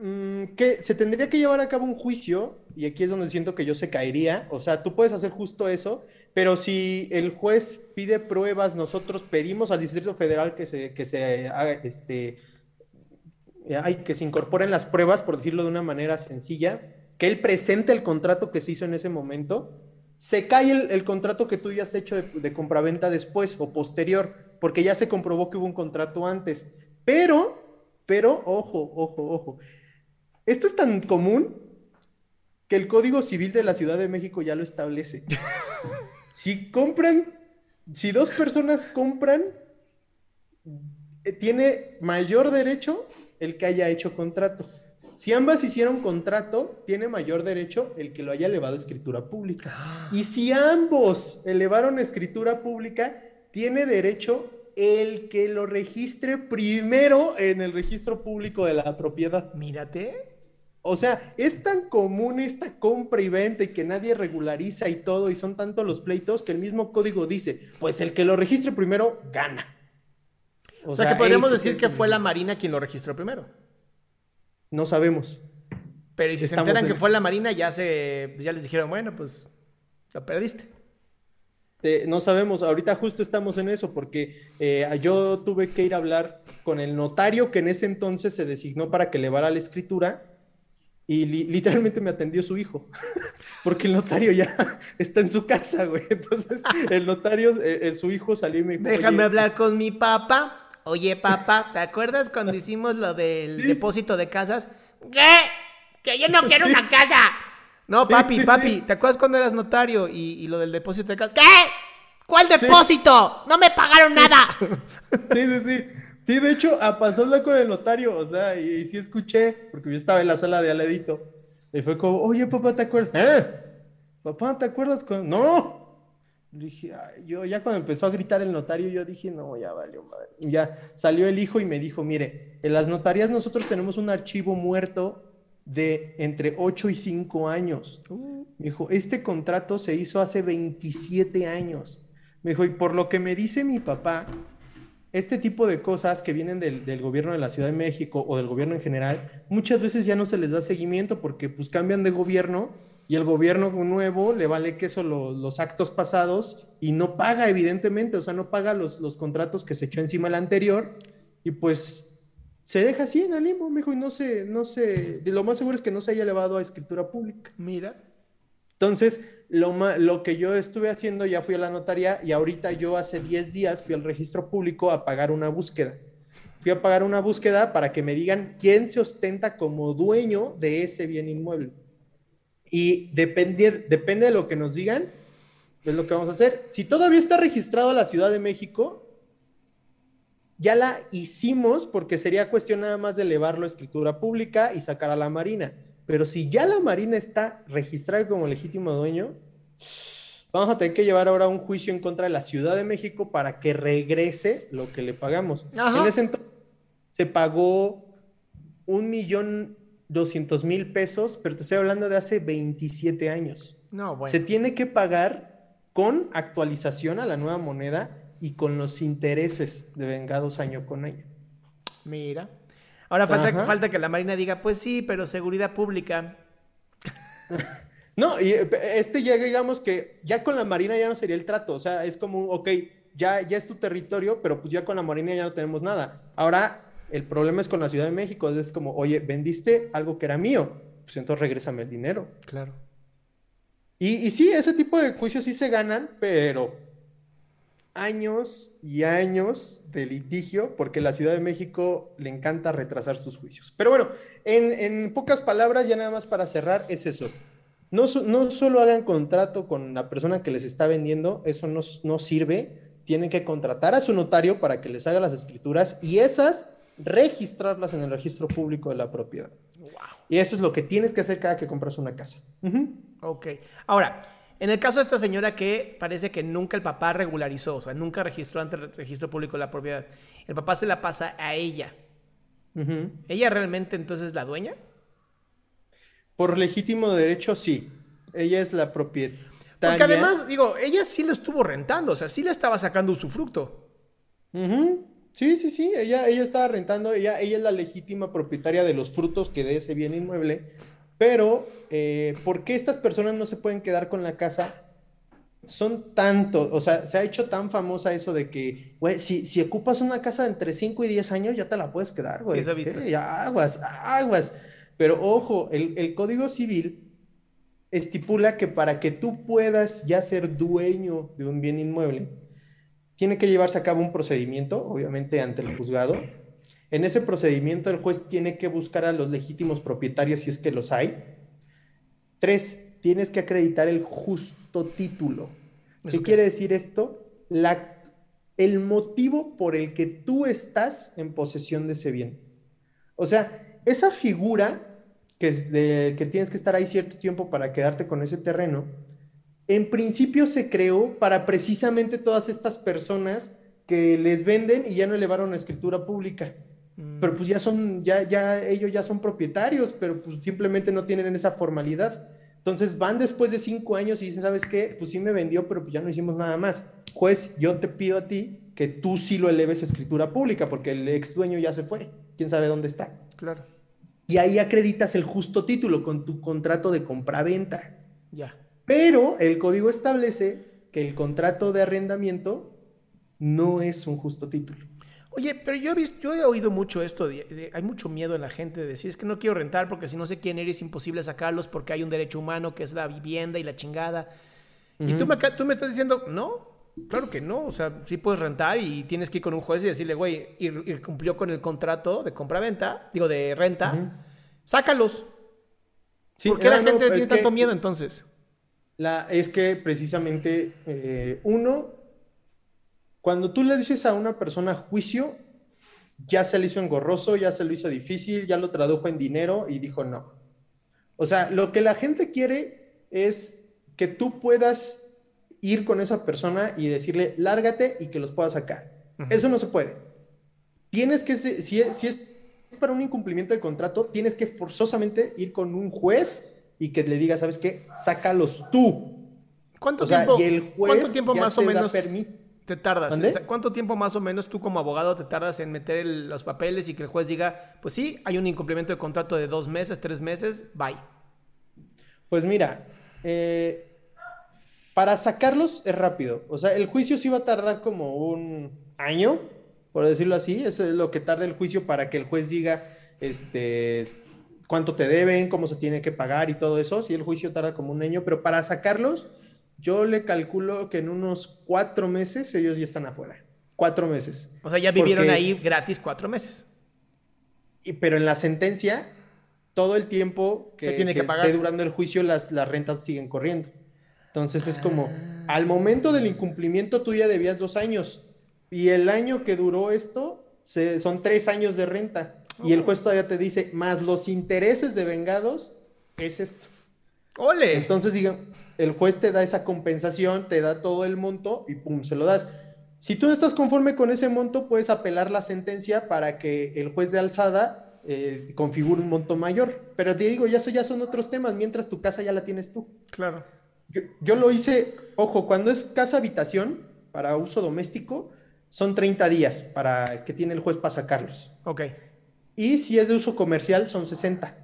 que se tendría que llevar a cabo un juicio, y aquí es donde siento que yo se caería, o sea, tú puedes hacer justo eso, pero si el juez pide pruebas, nosotros pedimos al Distrito Federal que se, que se haga, este, hay, que se incorporen las pruebas, por decirlo de una manera sencilla, que él presente el contrato que se hizo en ese momento, se cae el, contrato que tú ya has hecho de, de compraventa después o posterior, porque ya se comprobó que hubo un contrato antes, pero, pero, ojo, ojo, ojo, esto es tan común que el Código Civil de la Ciudad de México ya lo establece. (laughs) si compran, si dos personas compran, eh, tiene mayor derecho el que haya hecho contrato. Si ambas hicieron contrato, tiene mayor derecho el que lo haya elevado a escritura pública. Y si ambos elevaron escritura pública, tiene derecho el que lo registre primero en el registro público de la propiedad. Mírate. O sea, es tan común esta compra y venta y que nadie regulariza y todo, y son tantos los pleitos que el mismo código dice, pues el que lo registre primero gana. O, sea, que podríamos decir que fue la Marina quien lo registró primero. No sabemos. Pero si se enteran que fue la Marina, ya se, ya les dijeron, bueno, pues lo perdiste. no sabemos, ahorita justo estamos en eso, porque eh, yo tuve que ir a hablar con el notario que en ese entonces se designó para que elevara la escritura y literalmente me atendió su hijo, (laughs) porque el notario ya (laughs) está en su casa, güey. Entonces, el notario, eh, su hijo salió y me dijo... Déjame hablar con mi papá. Oye, papá, ¿te acuerdas cuando hicimos lo del depósito de casas? ¿Qué? Que yo no (laughs) quiero una casa. No, papi, papi, ¿te acuerdas cuando eras notario y, lo del depósito de casas? ¿Qué? ¿Cuál depósito? No me pagaron nada. Sí, sí, sí. Sí, de hecho, a pasó con el notario, o sea, y, sí escuché, porque yo estaba en la sala de aladito, y fue como, oye, papá, ¿te acuerdas? ¿Eh? Papá, ¿te acuerdas? Con... No. Dije, yo ya cuando empezó a gritar el notario, yo dije, no, ya valió madre. Y ya salió el hijo y me dijo, mire, en las notarías nosotros tenemos un archivo muerto de entre 8 y 5 años. Uh. Me dijo, este contrato se hizo hace 27 años. Me dijo, y por lo que me dice mi papá, este tipo de cosas que vienen del, gobierno de la Ciudad de México o del gobierno en general, muchas veces ya no se les da seguimiento porque pues cambian de gobierno y el gobierno nuevo le vale que eso los actos pasados y no paga evidentemente, o sea, no paga los, los contratos que se echó encima el anterior y pues se deja así en el limbo, mijo, y no se, no se, lo más seguro es que no se haya elevado a escritura pública. Mira. Entonces, lo, lo que yo estuve haciendo, ya fui a la notaría y ahorita yo hace 10 días fui al registro público a pagar una búsqueda. Fui a pagar una búsqueda para que me digan quién se ostenta como dueño de ese bien inmueble. Y depende, depende de lo que nos digan, es lo que vamos a hacer. Si todavía está registrado la Ciudad de México, ya la hicimos porque sería cuestión nada más de elevarlo a escritura pública y sacar a la Marina. Pero si ya la Marina está registrada como legítimo dueño, vamos a tener que llevar ahora un juicio en contra de la Ciudad de México para que regrese lo que le pagamos. En ese entonces se pagó un millón doscientos mil pesos, pero te estoy hablando de hace 27 años. No, bueno. Se tiene que pagar con actualización a la nueva moneda y con los intereses de vengados año con año. Mira. Ahora falta, falta que la Marina diga, pues sí, pero seguridad pública. (laughs) no, y eh, este ya digamos que ya con la Marina ya no sería el trato, o sea, es como, ok, ya, ya es tu territorio, pero pues ya con la Marina ya no tenemos nada. Ahora, el problema es con la Ciudad de México, es como, oye, vendiste algo que era mío, pues entonces regrésame el dinero. Claro. Y, y sí, ese tipo de juicios sí se ganan, pero años y años de litigio porque la Ciudad de México le encanta retrasar sus juicios. Pero bueno, en, pocas palabras, ya nada más para cerrar, es eso. No, no, solo hagan contrato con la persona que les está vendiendo, eso no, no sirve. Tienen que contratar a su notario para que les haga las escrituras y esas registrarlas en el registro público de la propiedad. Y eso es lo que tienes que hacer cada que compras una casa. Ok. Ahora, en el caso de esta señora que parece que nunca el papá regularizó, o sea, nunca registró ante el registro público la propiedad, el papá se la pasa a ella. ¿Ella realmente entonces es la dueña? Por legítimo derecho, sí. Ella es la propietaria. Porque además, digo, ella sí lo estuvo rentando, o sea, sí le estaba sacando su fruto. Sí, sí, sí, ella, ella estaba rentando, ella, ella es la legítima propietaria de los frutos que de ese bien inmueble pero, eh, ¿por qué estas personas no se pueden quedar con la casa? Son tantos, o sea, se ha hecho tan famosa eso de que, güey, si, si ocupas una casa entre 5 y 10 años, ya te la puedes quedar, güey. Sí, Ya, aguas, aguas. Pero ojo, el, el Código Civil estipula que para que tú puedas ya ser dueño de un bien inmueble, tiene que llevarse a cabo un procedimiento, obviamente ante el juzgado, en ese procedimiento el juez tiene que buscar a los legítimos propietarios si es que los hay. Tres, tienes que acreditar el justo título. ¿Qué quiere decir esto? La, el motivo por el que tú estás en posesión de ese bien. O sea, esa figura que, es de, que tienes que estar ahí cierto tiempo para quedarte con ese terreno, en principio se creó para precisamente todas estas personas que les venden y ya no elevaron la escritura pública. Pero pues ya son, ya, ya, ellos ya son propietarios, pero pues simplemente no tienen esa formalidad. Entonces van después de cinco años y dicen, ¿sabes qué? Pues sí me vendió, pero pues ya no hicimos nada más. Juez, yo te pido a ti que tú sí lo eleves a escritura pública, porque el ex dueño ya se fue. ¿Quién sabe dónde está? Claro. Y ahí acreditas el justo título con tu contrato de compra-venta. Ya. Pero el código establece que el contrato de arrendamiento no es un justo título. Oye, pero yo he, visto, yo he oído mucho esto, de, de- hay mucho miedo en la gente de decir, es que no quiero rentar porque si no sé quién eres, es imposible sacarlos porque hay un derecho humano que es la vivienda y la chingada. Y tú me, tú me estás diciendo, no, claro que no, o sea, sí puedes rentar y tienes que ir con un juez y decirle, güey, y, y cumplió con el contrato de compra-venta, digo, de renta, sácalos. Sí, ¿Por qué la ah, no, gente pero tiene es que tanto miedo entonces? La, es que precisamente eh, uno, cuando tú le dices a una persona juicio, ya se le hizo engorroso, ya se lo hizo difícil, ya lo tradujo en dinero y dijo no. O sea, lo que la gente quiere es que tú puedas ir con esa persona y decirle, lárgate y que los puedas sacar. Eso no se puede. Tienes que, si es, si es para un incumplimiento de contrato, tienes que forzosamente ir con un juez y que le diga, ¿sabes qué? Sácalos tú. ¿Cuánto O sea, tiempo, y el juez ¿cuánto tiempo ya más o te da menos te tardas? Sea, ¿Cuánto tiempo más o menos tú como abogado te tardas en meter el- los papeles y que el juez diga, pues sí, hay un incumplimiento de contrato de dos meses, tres meses, bye? Pues mira, eh, para sacarlos es rápido. O sea, el juicio sí va a tardar como un año, por decirlo así. Eso es lo que tarda el juicio para que el juez diga, este, cuánto te deben, cómo se tiene que pagar y todo eso. Sí, el juicio tarda como un año, pero para sacarlos, yo le calculo que en unos cuatro meses ellos ya están afuera. Cuatro meses. O sea, ya vivieron Porque- ahí gratis cuatro meses. Y- pero en la sentencia, todo el tiempo que, Se tiene que que pagar. esté durando el juicio, las, las rentas siguen corriendo. Entonces es como, Ah. al momento del incumplimiento tú ya debías dos años. Y el año que duró esto, se- son tres años de renta. Y Oh. el juez todavía te dice, más los intereses de vengados, es esto. ¡Ole! Entonces, diga, el juez te da esa compensación, te da todo el monto y pum, se lo das. Si tú no estás conforme con ese monto, puedes apelar la sentencia para que el juez de alzada eh, configure un monto mayor. Pero te digo, ya, eso ya son otros temas, mientras tu casa ya la tienes tú. claro. Yo, yo lo hice, ojo, cuando es casa habitación para uso doméstico, son 30 días para que tiene el juez para sacarlos. Ok. Y si es de uso comercial, son 60.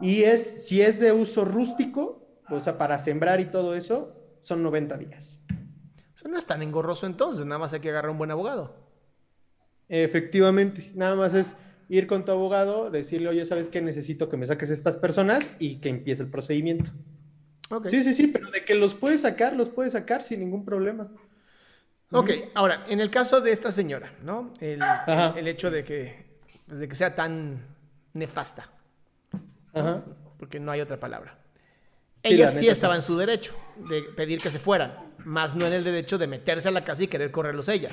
Y es, si es de uso rústico, o sea, para sembrar y todo eso, son 90 días. O sea, no es tan engorroso entonces, nada más hay que agarrar un buen abogado. Efectivamente, nada más es ir con tu abogado, decirle, oye, ¿sabes qué? Necesito que me saques estas personas y que empiece el procedimiento. Sí, sí, sí, pero de que los puedes sacar, los puedes sacar sin ningún problema. Ok, ahora, en el caso de esta señora, ¿no? El hecho de que, pues, de que sea tan nefasta, Ajá. porque no hay otra palabra. Sí, Ella la sí estaba en su derecho de pedir que se fueran, más no en el derecho de meterse a la casa y querer correrlos ella.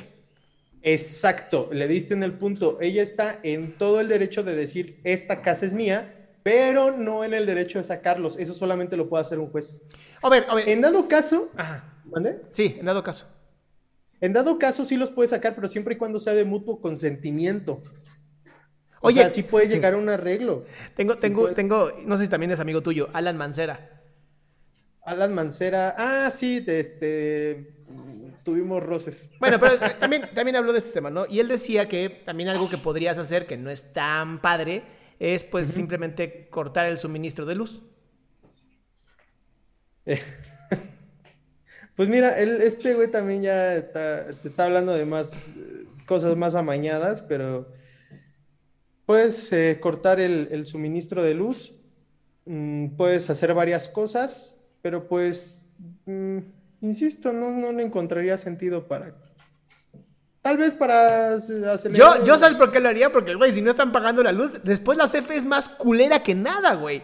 Exacto, le diste en el punto. Ella está en todo el derecho de decir, esta casa es mía, pero no en el derecho de sacarlos. Eso solamente lo puede hacer un juez. A ver, a ver. En dado caso, Ajá. ¿mande? Sí, en dado caso. En dado caso sí los puede sacar, pero siempre y cuando sea de mutuo consentimiento. O Oye. sea, sí puede llegar a un arreglo. Tengo, tengo, puede- tengo, no sé si también es amigo tuyo, Alan Mancera. Alan Mancera, ah, sí, de este, tuvimos roces. Bueno, pero (laughs) también, también habló de este tema, ¿no? Y él decía que también algo que podrías hacer, que no es tan padre, es pues simplemente cortar el suministro de luz. (laughs) Pues mira, él, este güey también ya está, te está hablando de más eh, cosas más amañadas, pero puedes eh, cortar el, el suministro de luz, mm, puedes hacer varias cosas, pero pues, mm, insisto, no, no le encontraría sentido para... Tal vez para acelerar... Yo, yo sabes por qué lo haría, porque, güey, si no están pagando la luz, después la CFE es más culera que nada, güey.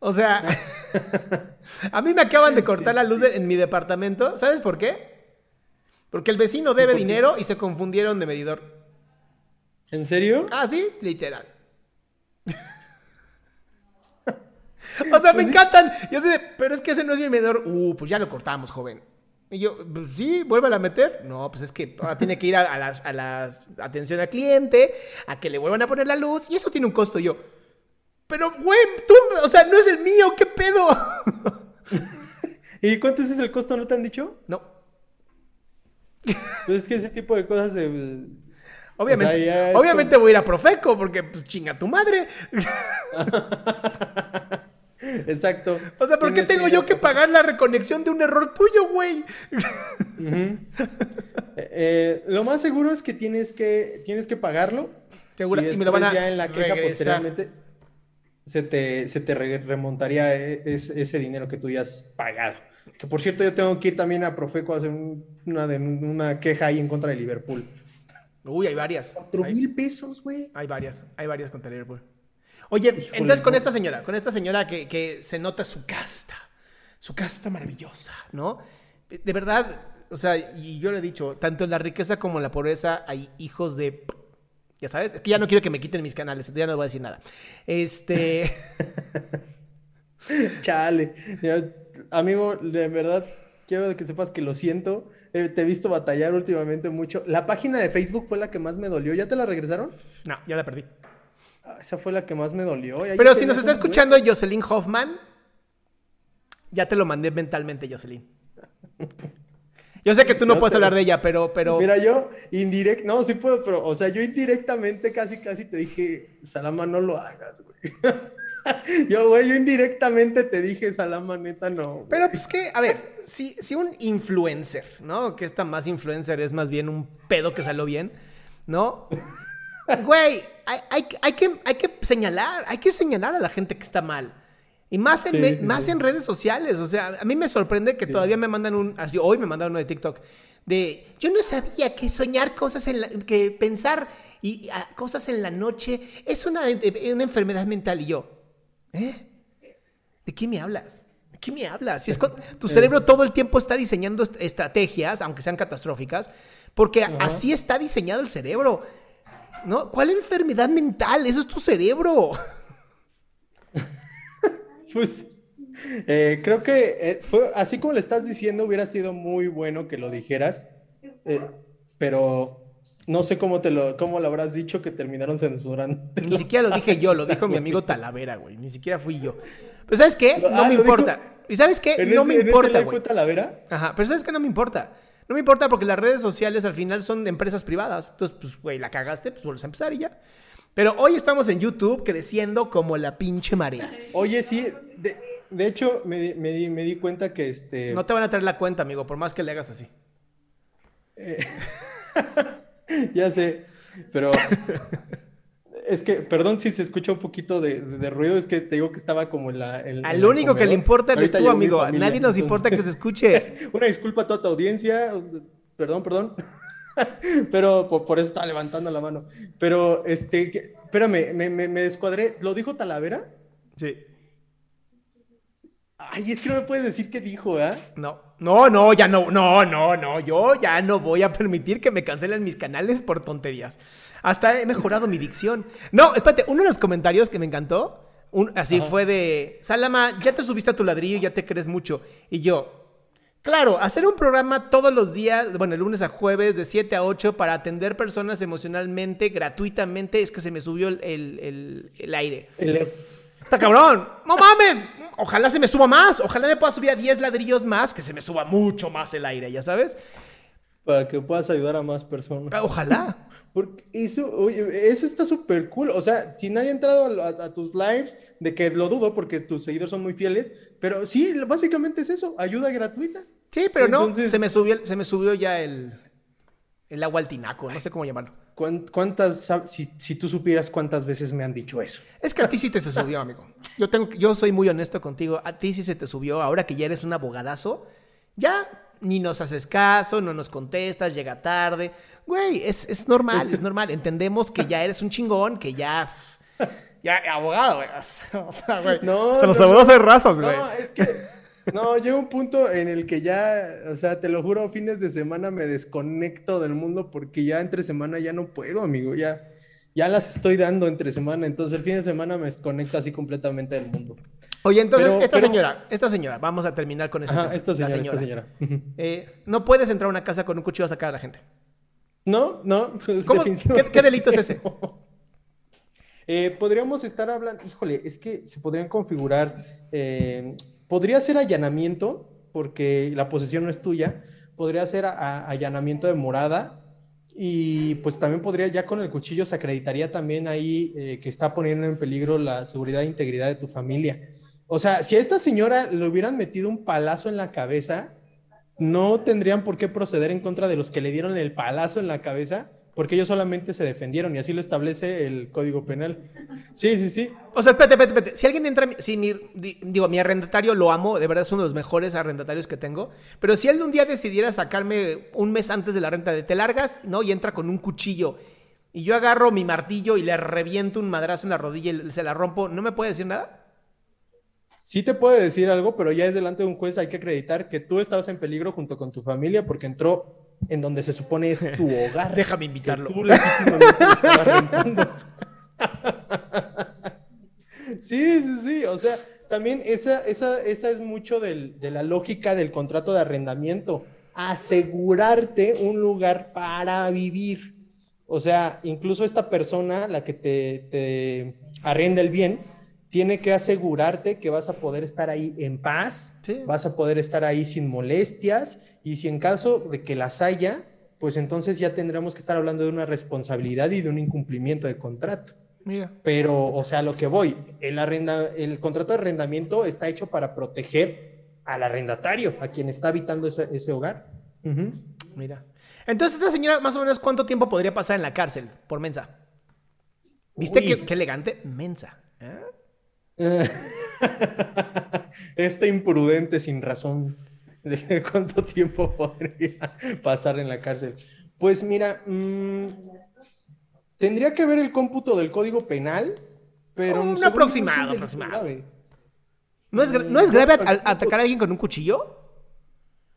O sea, (laughs) a mí me acaban de cortar la luz en mi departamento. ¿Sabes por qué? Porque el vecino debe dinero y se confundieron de medidor. ¿En serio? Ah, sí, literal. (laughs) o sea, me Pues sí. encantan. Yo sé, pero es que ese no es mi medidor. Uh, pues ya lo cortamos, joven. Y yo, pues sí, vuelve a meter. No, pues es que ahora tiene que ir a, a las, a las atención al cliente, a que le vuelvan a poner la luz, y eso tiene un costo. Yo, pero, güey, tú, o sea, no es el mío, ¿qué pedo? (laughs) ¿Y cuánto es el costo? ¿No te han dicho? no, Pues es que ese tipo de cosas se... obviamente, obviamente como- voy a ir a Profeco, porque, pues, chinga tu madre. (laughs) Exacto. O sea, ¿por qué tengo yo que pagar la reconexión de un error tuyo, güey? (laughs) Eh, eh, lo más seguro es que tienes que, tienes que pagarlo. Segura- y y me lo van a ya en la queja regresar. posteriormente se te, se te re- remontaría e- es- ese dinero que tú ya has pagado. Que por cierto, yo tengo que ir también a Profeco a hacer un- una, una queja ahí en contra de Liverpool. Uy, hay varias. Cuatro Hay, mil pesos, güey. hay varias, hay varias contra Liverpool. Oye, Híjole, entonces con no. esta señora, con esta señora que, que se nota su casta, su casta maravillosa, ¿no? De verdad, o sea, y yo le he dicho, tanto en la riqueza como en la pobreza hay hijos de... Ya sabes, es que ya no quiero que me quiten mis canales, entonces ya no voy a decir nada. Este... (laughs) Chale. Amigo, de verdad, quiero que sepas que lo siento. Eh, te he visto batallar últimamente mucho. La página de Facebook fue la que más me dolió. ¿Ya te la regresaron? No, ya la perdí. Ah, esa fue la que más me dolió. Pero si nos está escuchando Jocelyn Hoffman, ya te lo mandé mentalmente, Jocelyn. (laughs) Yo sé que tú no puedes hablar de ella, pero, pero Mira, yo indirect, no, sí puedo, pero, o sea, yo indirectamente casi, casi te dije, Salama, no lo hagas, güey. (laughs) (laughs) Yo, güey, yo indirectamente te dije, Salama, neta, no. güey". Pero pues que, a ver, si, si un influencer, ¿no? Que esta más influencer es más bien un pedo que salió bien, ¿no? Güey, hay, hay que- hay que, hay que señalar, hay que señalar a la gente que está mal. Y más en, Sí, me- sí, más sí. en redes sociales. O sea, a mí me sorprende que todavía me mandan un. así, hoy me mandaron uno de TikTok. De. Yo no sabía que soñar cosas en la. que pensar y, cosas en la noche es una, eh, una enfermedad mental. Y yo. ¿Eh? ¿De qué me hablas? ¿De qué me hablas? Si es con- tu (laughs) cerebro todo el tiempo está diseñando est- estrategias, aunque sean catastróficas, porque así está diseñado el cerebro. ¿No? ¿Cuál enfermedad mental? Eso es tu cerebro. (laughs) Pues, eh, creo que eh, fue, así como le estás diciendo, hubiera sido muy bueno que lo dijeras, eh, pero no sé cómo te lo, cómo lo habrás dicho que terminaron censurando. Ni siquiera lo dije yo, lo dijo mi amigo Talavera, güey. Ni siquiera fui yo. Pero ¿sabes qué? No ah, me dijo- importa. ¿Y sabes qué? ¿En No ese- me importa, güey. Talavera? Ajá, pero ¿sabes qué? No me importa. No me importa porque las redes sociales al final son de empresas privadas. Entonces, pues, güey, la cagaste, pues vuelves a empezar y ya. Pero hoy estamos en YouTube creciendo como la pinche marea. Oye, sí, de, de hecho, me, di- me, di, me di cuenta que este. No te van a traer la cuenta, amigo, por más que le hagas así. (laughs) (laughs) Ya sé, pero es que, perdón si se escucha un poquito de, de- de ruido, es que te digo que estaba como en la... en- Al único que le importa eres tú, amigo. A nadie nos entonces- importa que se escuche. (laughs) Una disculpa a toda tu audiencia, perdón, perdón, (laughs) pero por, por eso estaba levantando la mano. Pero, este, que- espérame, me, me, me descuadré, ¿lo dijo Talavera? Sí. Ay, es que no me puedes decir qué dijo, ¿eh? No, no, no, ya no, no, no, no. Yo ya no voy a permitir que me cancelen mis canales por tonterías. Hasta he mejorado mi dicción. No, espérate, uno de los comentarios que me encantó, un- así fue de, Salama, ya te subiste a tu ladrillo ya te crees mucho. Y yo, claro, hacer un programa todos los días, bueno, lunes a jueves, de 7 a 8, para atender personas emocionalmente, gratuitamente, es que se me subió el, el- el- el aire. Está cabrón. No mames. Ojalá se me suba más. Ojalá me pueda subir a 10 ladrillos más, que se me suba mucho más el aire, ya sabes. para que puedas ayudar a más personas. Ojalá. (laughs) Porque eso, oye, eso está súper cool. O sea, si nadie ha entrado a, a tus lives, de que lo dudo porque tus seguidores son muy fieles, pero sí, básicamente es eso, ayuda gratuita. Sí, pero no. Se me subió, se me subió ya el, el agua al tinaco. No sé cómo llamarlo. ¿Cuán- ¿Cuántas, si, si tú supieras cuántas veces me han dicho eso? Es que a ti sí te se subió, amigo. Yo, tengo, yo soy muy honesto contigo. A ti sí se te subió. Ahora que ya eres un abogadazo, ya ni nos haces caso, no nos contestas, llega tarde. Güey, es, es normal, es normal. Entendemos que ya eres un chingón, que ya. Ya, abogado, güey. (laughs) O sea, güey. No, hasta los no, abogados no. hay razas, güey. No, es que, no, llega un punto en el que ya, o sea, te lo juro, fines de semana me desconecto del mundo porque ya entre semana ya no puedo, amigo, ya, ya las estoy dando entre semana, entonces el fin de semana me desconecto así completamente del mundo. Oye, entonces, Pero- esta pero- señora, esta señora, vamos a terminar con esta. Ajá, esta la señora, esta señora. Eh, no puedes entrar a una casa con un cuchillo a sacar a la gente. No, no, ¿Cómo? ¿Qué, definitivamente qué delito es ese? Eh, podríamos estar hablando, híjole, es que se podrían configurar, eh, podría ser allanamiento, porque la posesión no es tuya, podría ser allanamiento de morada y pues también podría, ya con el cuchillo se acreditaría también ahí eh, que está poniendo en peligro la seguridad e integridad de tu familia. O sea, si a esta señora le hubieran metido un palazo en la cabeza, no tendrían por qué proceder en contra de los que le dieron el palazo en la cabeza, porque ellos solamente se defendieron y así lo establece el Código Penal. Sí, sí, sí. O sea, espérate, espérate, espérate. Si alguien entra, si mi, digo, mi arrendatario lo amo, de verdad es uno de los mejores arrendatarios que tengo, pero si él un día decidiera sacarme un mes antes de la renta de te largas, ¿no? Y entra con un cuchillo y yo agarro mi martillo y le reviento un madrazo en la rodilla y se la rompo, ¿no me puede decir nada? sí te puede decir algo, pero ya es delante de un juez hay que acreditar que tú estabas en peligro junto con tu familia porque entró en donde se supone es tu (laughs) hogar. Déjame invitarlo. tú (laughs) sí, sí, sí. O sea, también esa, esa, esa es mucho del, de la lógica del contrato de arrendamiento. Asegurarte un lugar para vivir. O sea, incluso esta persona, la que te, te arrenda el bien, tiene que asegurarte que vas a poder estar ahí en paz, vas a poder estar ahí sin molestias y si en caso de que las haya, pues entonces ya tendremos que estar hablando de una responsabilidad y de un incumplimiento de contrato. Mira. Pero, o sea, lo que voy, el, arrenda, el contrato de arrendamiento está hecho para proteger al arrendatario, a quien está habitando ese, hogar. Mira. Entonces, esta señora, más o menos, ¿cuánto tiempo podría pasar en la cárcel por mensa? ¿Viste qué, qué, elegante? Mensa. ¿eh? (laughs) este imprudente sin razón. (laughs) ¿De cuánto tiempo podría pasar en la cárcel? Pues mira, mm, tendría que ver el cómputo del código penal, pero... Un aproximado, aproximado. ¿No es, ¿No es grave atacar a alguien con un cuchillo?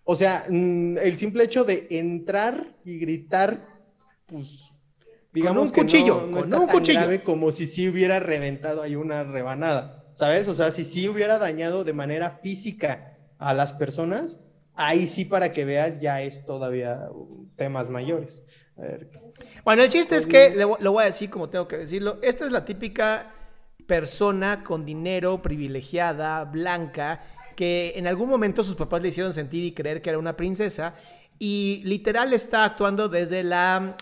O sea, mm, el simple hecho de entrar y gritar, pues digamos con un cuchillo, no, con un cuchillo. grave como si sí hubiera reventado ahí una rebanada, ¿sabes? O sea, si sí hubiera dañado de manera física a las personas, ahí sí para que veas ya es todavía temas mayores. Bueno, el chiste es que, lo voy a decir como tengo que decirlo, esta es la típica persona con dinero, privilegiada, blanca, que en algún momento sus papás le hicieron sentir y creer que era una princesa y literal está actuando desde la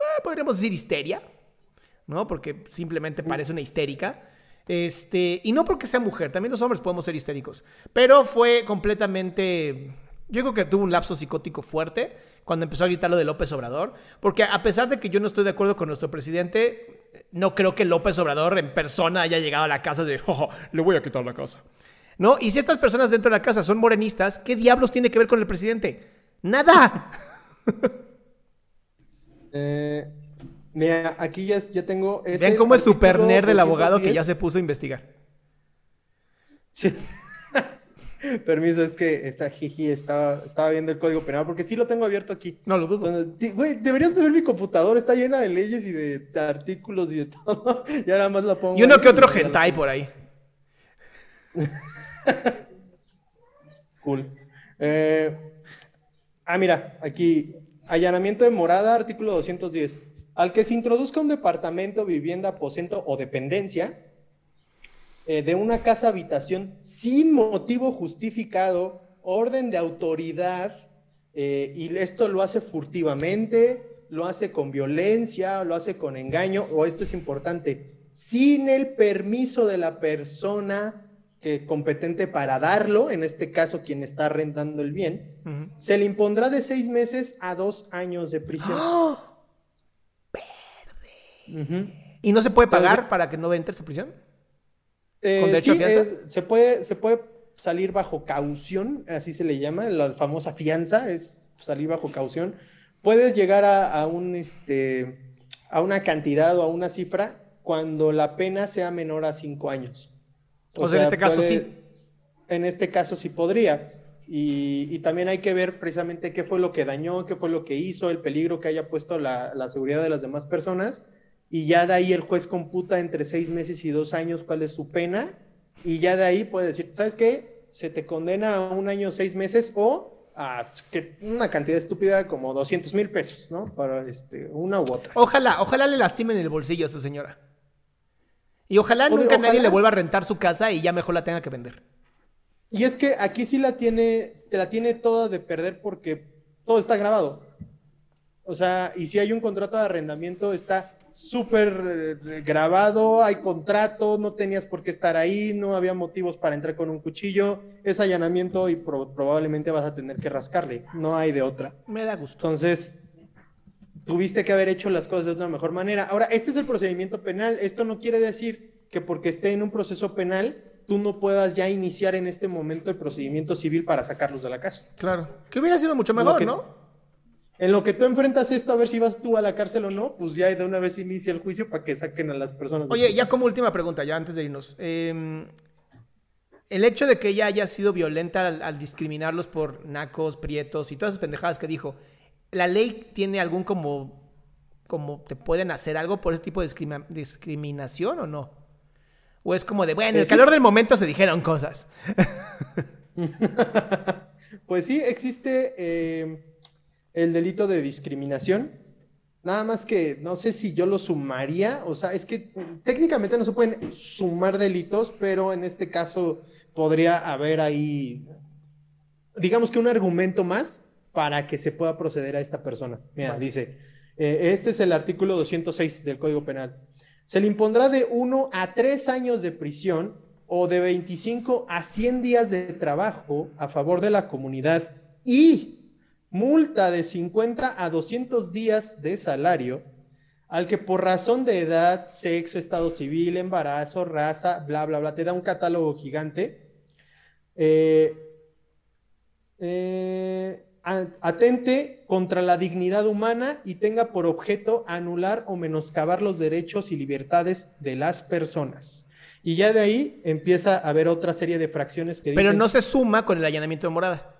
eh, podríamos decir histeria, ¿no? Porque simplemente parece una histérica. Este, y no porque sea mujer, también los hombres podemos ser histéricos, pero fue completamente, yo creo que tuvo un lapso psicótico fuerte cuando empezó a gritar lo de López Obrador, porque a pesar de que yo no estoy de acuerdo con nuestro presidente, no creo que López Obrador en persona haya llegado a la casa de, (laughs) oh, le voy a quitar la casa. ¿No? Y si estas personas dentro de la casa son morenistas, ¿qué diablos tiene que ver con el presidente? Nada. (laughs) Eh, mira, aquí ya, ya tengo. Vean cómo es super nerd del abogado que ya se puso a investigar. (laughs) Permiso, es que esta Jiji estaba, estaba viendo el código penal porque sí lo tengo abierto aquí. No lo dudo. Güey, deberías de ver mi computadora, está llena de leyes y de, artículos y de todo. (laughs) Y ahora más la pongo. Y uno que otro hentai por ahí. cool. Eh, ah, mira, aquí Allanamiento de morada, artículo 210. Al que se introduzca un departamento, vivienda, aposento o dependencia eh, de una casa habitación sin motivo justificado, orden de autoridad, eh, y esto lo hace furtivamente, lo hace con violencia, lo hace con engaño, o esto es importante, sin el permiso de la persona que competente para darlo, en este caso quien está arrendando el bien, se le impondrá de seis meses a dos años de prisión. ¡Oh! ¿Y no se puede pagar para que no entre esa prisión? Eh, ¿Con derecho fianza? se, puede, se puede salir bajo caución, así se le llama, la famosa fianza es salir bajo caución. Puedes llegar a, un, este, a una cantidad o a una cifra cuando la pena sea menor a cinco años. O, sea, en este caso sí. En este caso sí podría. Y, también hay que ver precisamente qué fue lo que dañó, qué fue lo que hizo, el peligro que haya puesto la, la, seguridad de las demás personas. Y ya de ahí el juez computa entre seis meses y dos años cuál es su pena. Y ya de ahí puede decir, ¿sabes qué? Se te condena a un año, seis meses o a que una cantidad estúpida como 200 mil pesos, ¿no? Para este, una u otra. Ojalá, ojalá le lastimen el bolsillo a esa señora. Y ojalá nunca nadie le vuelva a rentar su casa y ya mejor la tenga que vender. Y es que aquí sí la tiene, te la tiene toda de perder porque todo está grabado. O sea, y si hay un contrato de arrendamiento, está súper eh, grabado, hay contrato, no tenías por qué estar ahí, no había motivos para entrar con un cuchillo, es allanamiento y probablemente vas a tener que rascarle, no hay de otra. Me da gusto. Entonces, tuviste que haber hecho las cosas de una mejor manera. Ahora, este es el procedimiento penal, esto no quiere decir que porque esté en un proceso penal, tú no puedas ya iniciar en este momento el procedimiento civil para sacarlos de la casa. Claro, que hubiera sido mucho mejor, ¿no? En lo que tú enfrentas esto, a ver si vas tú a la cárcel o no, pues ya de una vez inicia el juicio para que saquen a las personas. Oye, ya como última pregunta, ya antes de irnos. Em, el hecho de que ella haya sido violenta al, discriminarlos por nacos, prietos y todas esas pendejadas que dijo, ¿la ley tiene algún como, como te pueden hacer algo por ese tipo de discriminación o no? ¿O es como de, bueno, en el calor del momento se dijeron cosas? (laughs) pues sí, existe... Eh el delito de discriminación. Nada más que no sé si yo lo sumaría, o sea, es que técnicamente no se pueden sumar delitos, pero en este caso podría haber ahí, digamos que un argumento más para que se pueda proceder a esta persona. Mira, dice, eh, este es el artículo 206 del Código Penal. Se le impondrá de 1 a 3 años de prisión o de 25 a 100 días de trabajo a favor de la comunidad y multa de 50 a 200 días de salario al que por razón de edad, sexo, estado civil, embarazo, raza, bla, bla, bla, te da un catálogo gigante. Eh, eh, atente contra la dignidad humana y tenga por objeto anular o menoscabar los derechos y libertades de las personas. Y ya de ahí empieza a haber otra serie de fracciones que Pero no se suma con el allanamiento de morada.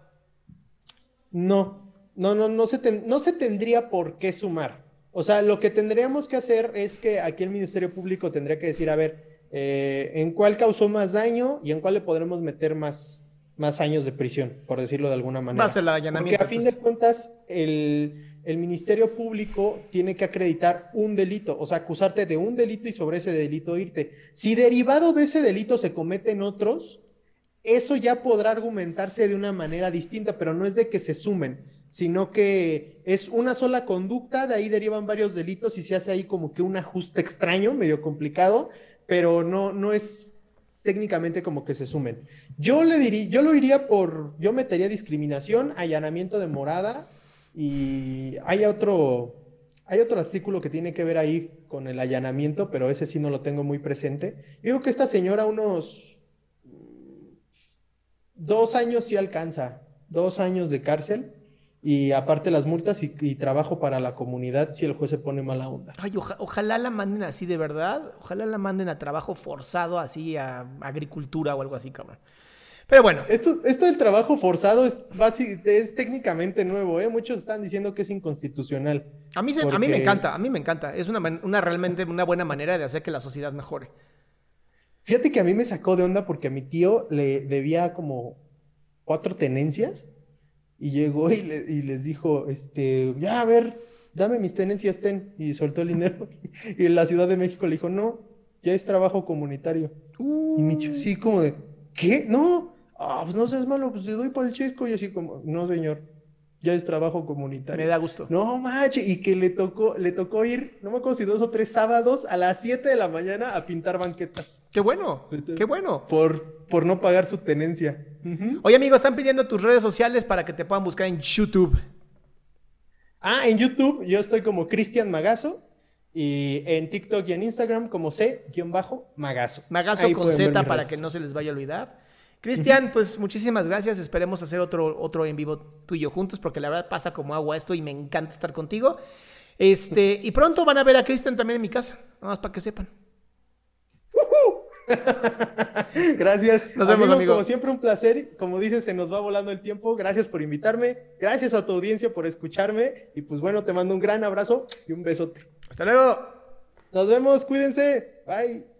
No, no, no, no se, no se tendría por qué sumar. O sea, lo que tendríamos que hacer es que aquí el Ministerio Público tendría que decir, a ver, eh, ¿en cuál causó más daño y en cuál le podremos meter más, más años de prisión, por decirlo de alguna manera? Porque a fin de cuentas, el, el Ministerio Público tiene que acreditar un delito, o sea, acusarte de un delito y sobre ese delito irte. Si derivado de ese delito se cometen otros, eso ya podrá argumentarse de una manera distinta, pero no es de que se sumen, sino que es una sola conducta, de ahí derivan varios delitos y se hace ahí como que un ajuste extraño, medio complicado, pero no, no es técnicamente como que se sumen. Yo le diría, yo lo iría por, yo metería discriminación, allanamiento de morada y hay otro, hay otro artículo que tiene que ver ahí con el allanamiento, pero ese sí no lo tengo muy presente. Yo digo que esta señora unos dos años sí alcanza, dos años de cárcel y aparte las multas y, trabajo para la comunidad si el juez se pone mala onda. Ay, ojalá la manden así de verdad, ojalá la manden a trabajo forzado así a agricultura o algo así, cabrón. Pero bueno. Esto, esto del trabajo forzado es, es técnicamente nuevo, ¿eh? Muchos están diciendo que es inconstitucional. A mí, a mí me encanta, a mí me encanta. Es una, una realmente una buena manera de hacer que la sociedad mejore. Fíjate que a mí me sacó de onda porque a mi tío le debía como cuatro tenencias y llegó y, les dijo, este, ya a ver, dame mis tenencias, ten, y soltó el dinero. (laughs) y en la Ciudad de México le dijo, no, ya es trabajo comunitario. Y mi tío, sí, como de, ¿qué? No, ah, pues no seas malo, pues te doy para el chesco. Y así como, no, señor, ya es trabajo comunitario. Me da gusto. No, macho, y que le tocó, le tocó ir, no me acuerdo si dos o tres sábados a las 7 de la mañana a pintar banquetas. Qué bueno, qué bueno. Por, por no pagar su tenencia. Oye, amigo, están pidiendo tus redes sociales para que te puedan buscar en YouTube. Ah, en YouTube yo estoy como Cristian Magazo y en TikTok y en Instagram como C-Magazo. Magazo con Z para que no se les vaya a olvidar. Cristian, pues muchísimas gracias. Esperemos hacer otro, otro en vivo tuyo juntos, porque la verdad pasa como agua esto y me encanta estar contigo. Este, y pronto van a ver a Cristian también en mi casa, nada más para que sepan. (laughs) Gracias. Nos vemos, amigo, Como siempre, un placer. Como dices, se nos va volando el tiempo. Gracias por invitarme. Gracias a tu audiencia por escucharme. Y pues bueno, te mando un gran abrazo y un besote. Hasta luego. Nos vemos. Cuídense. Bye.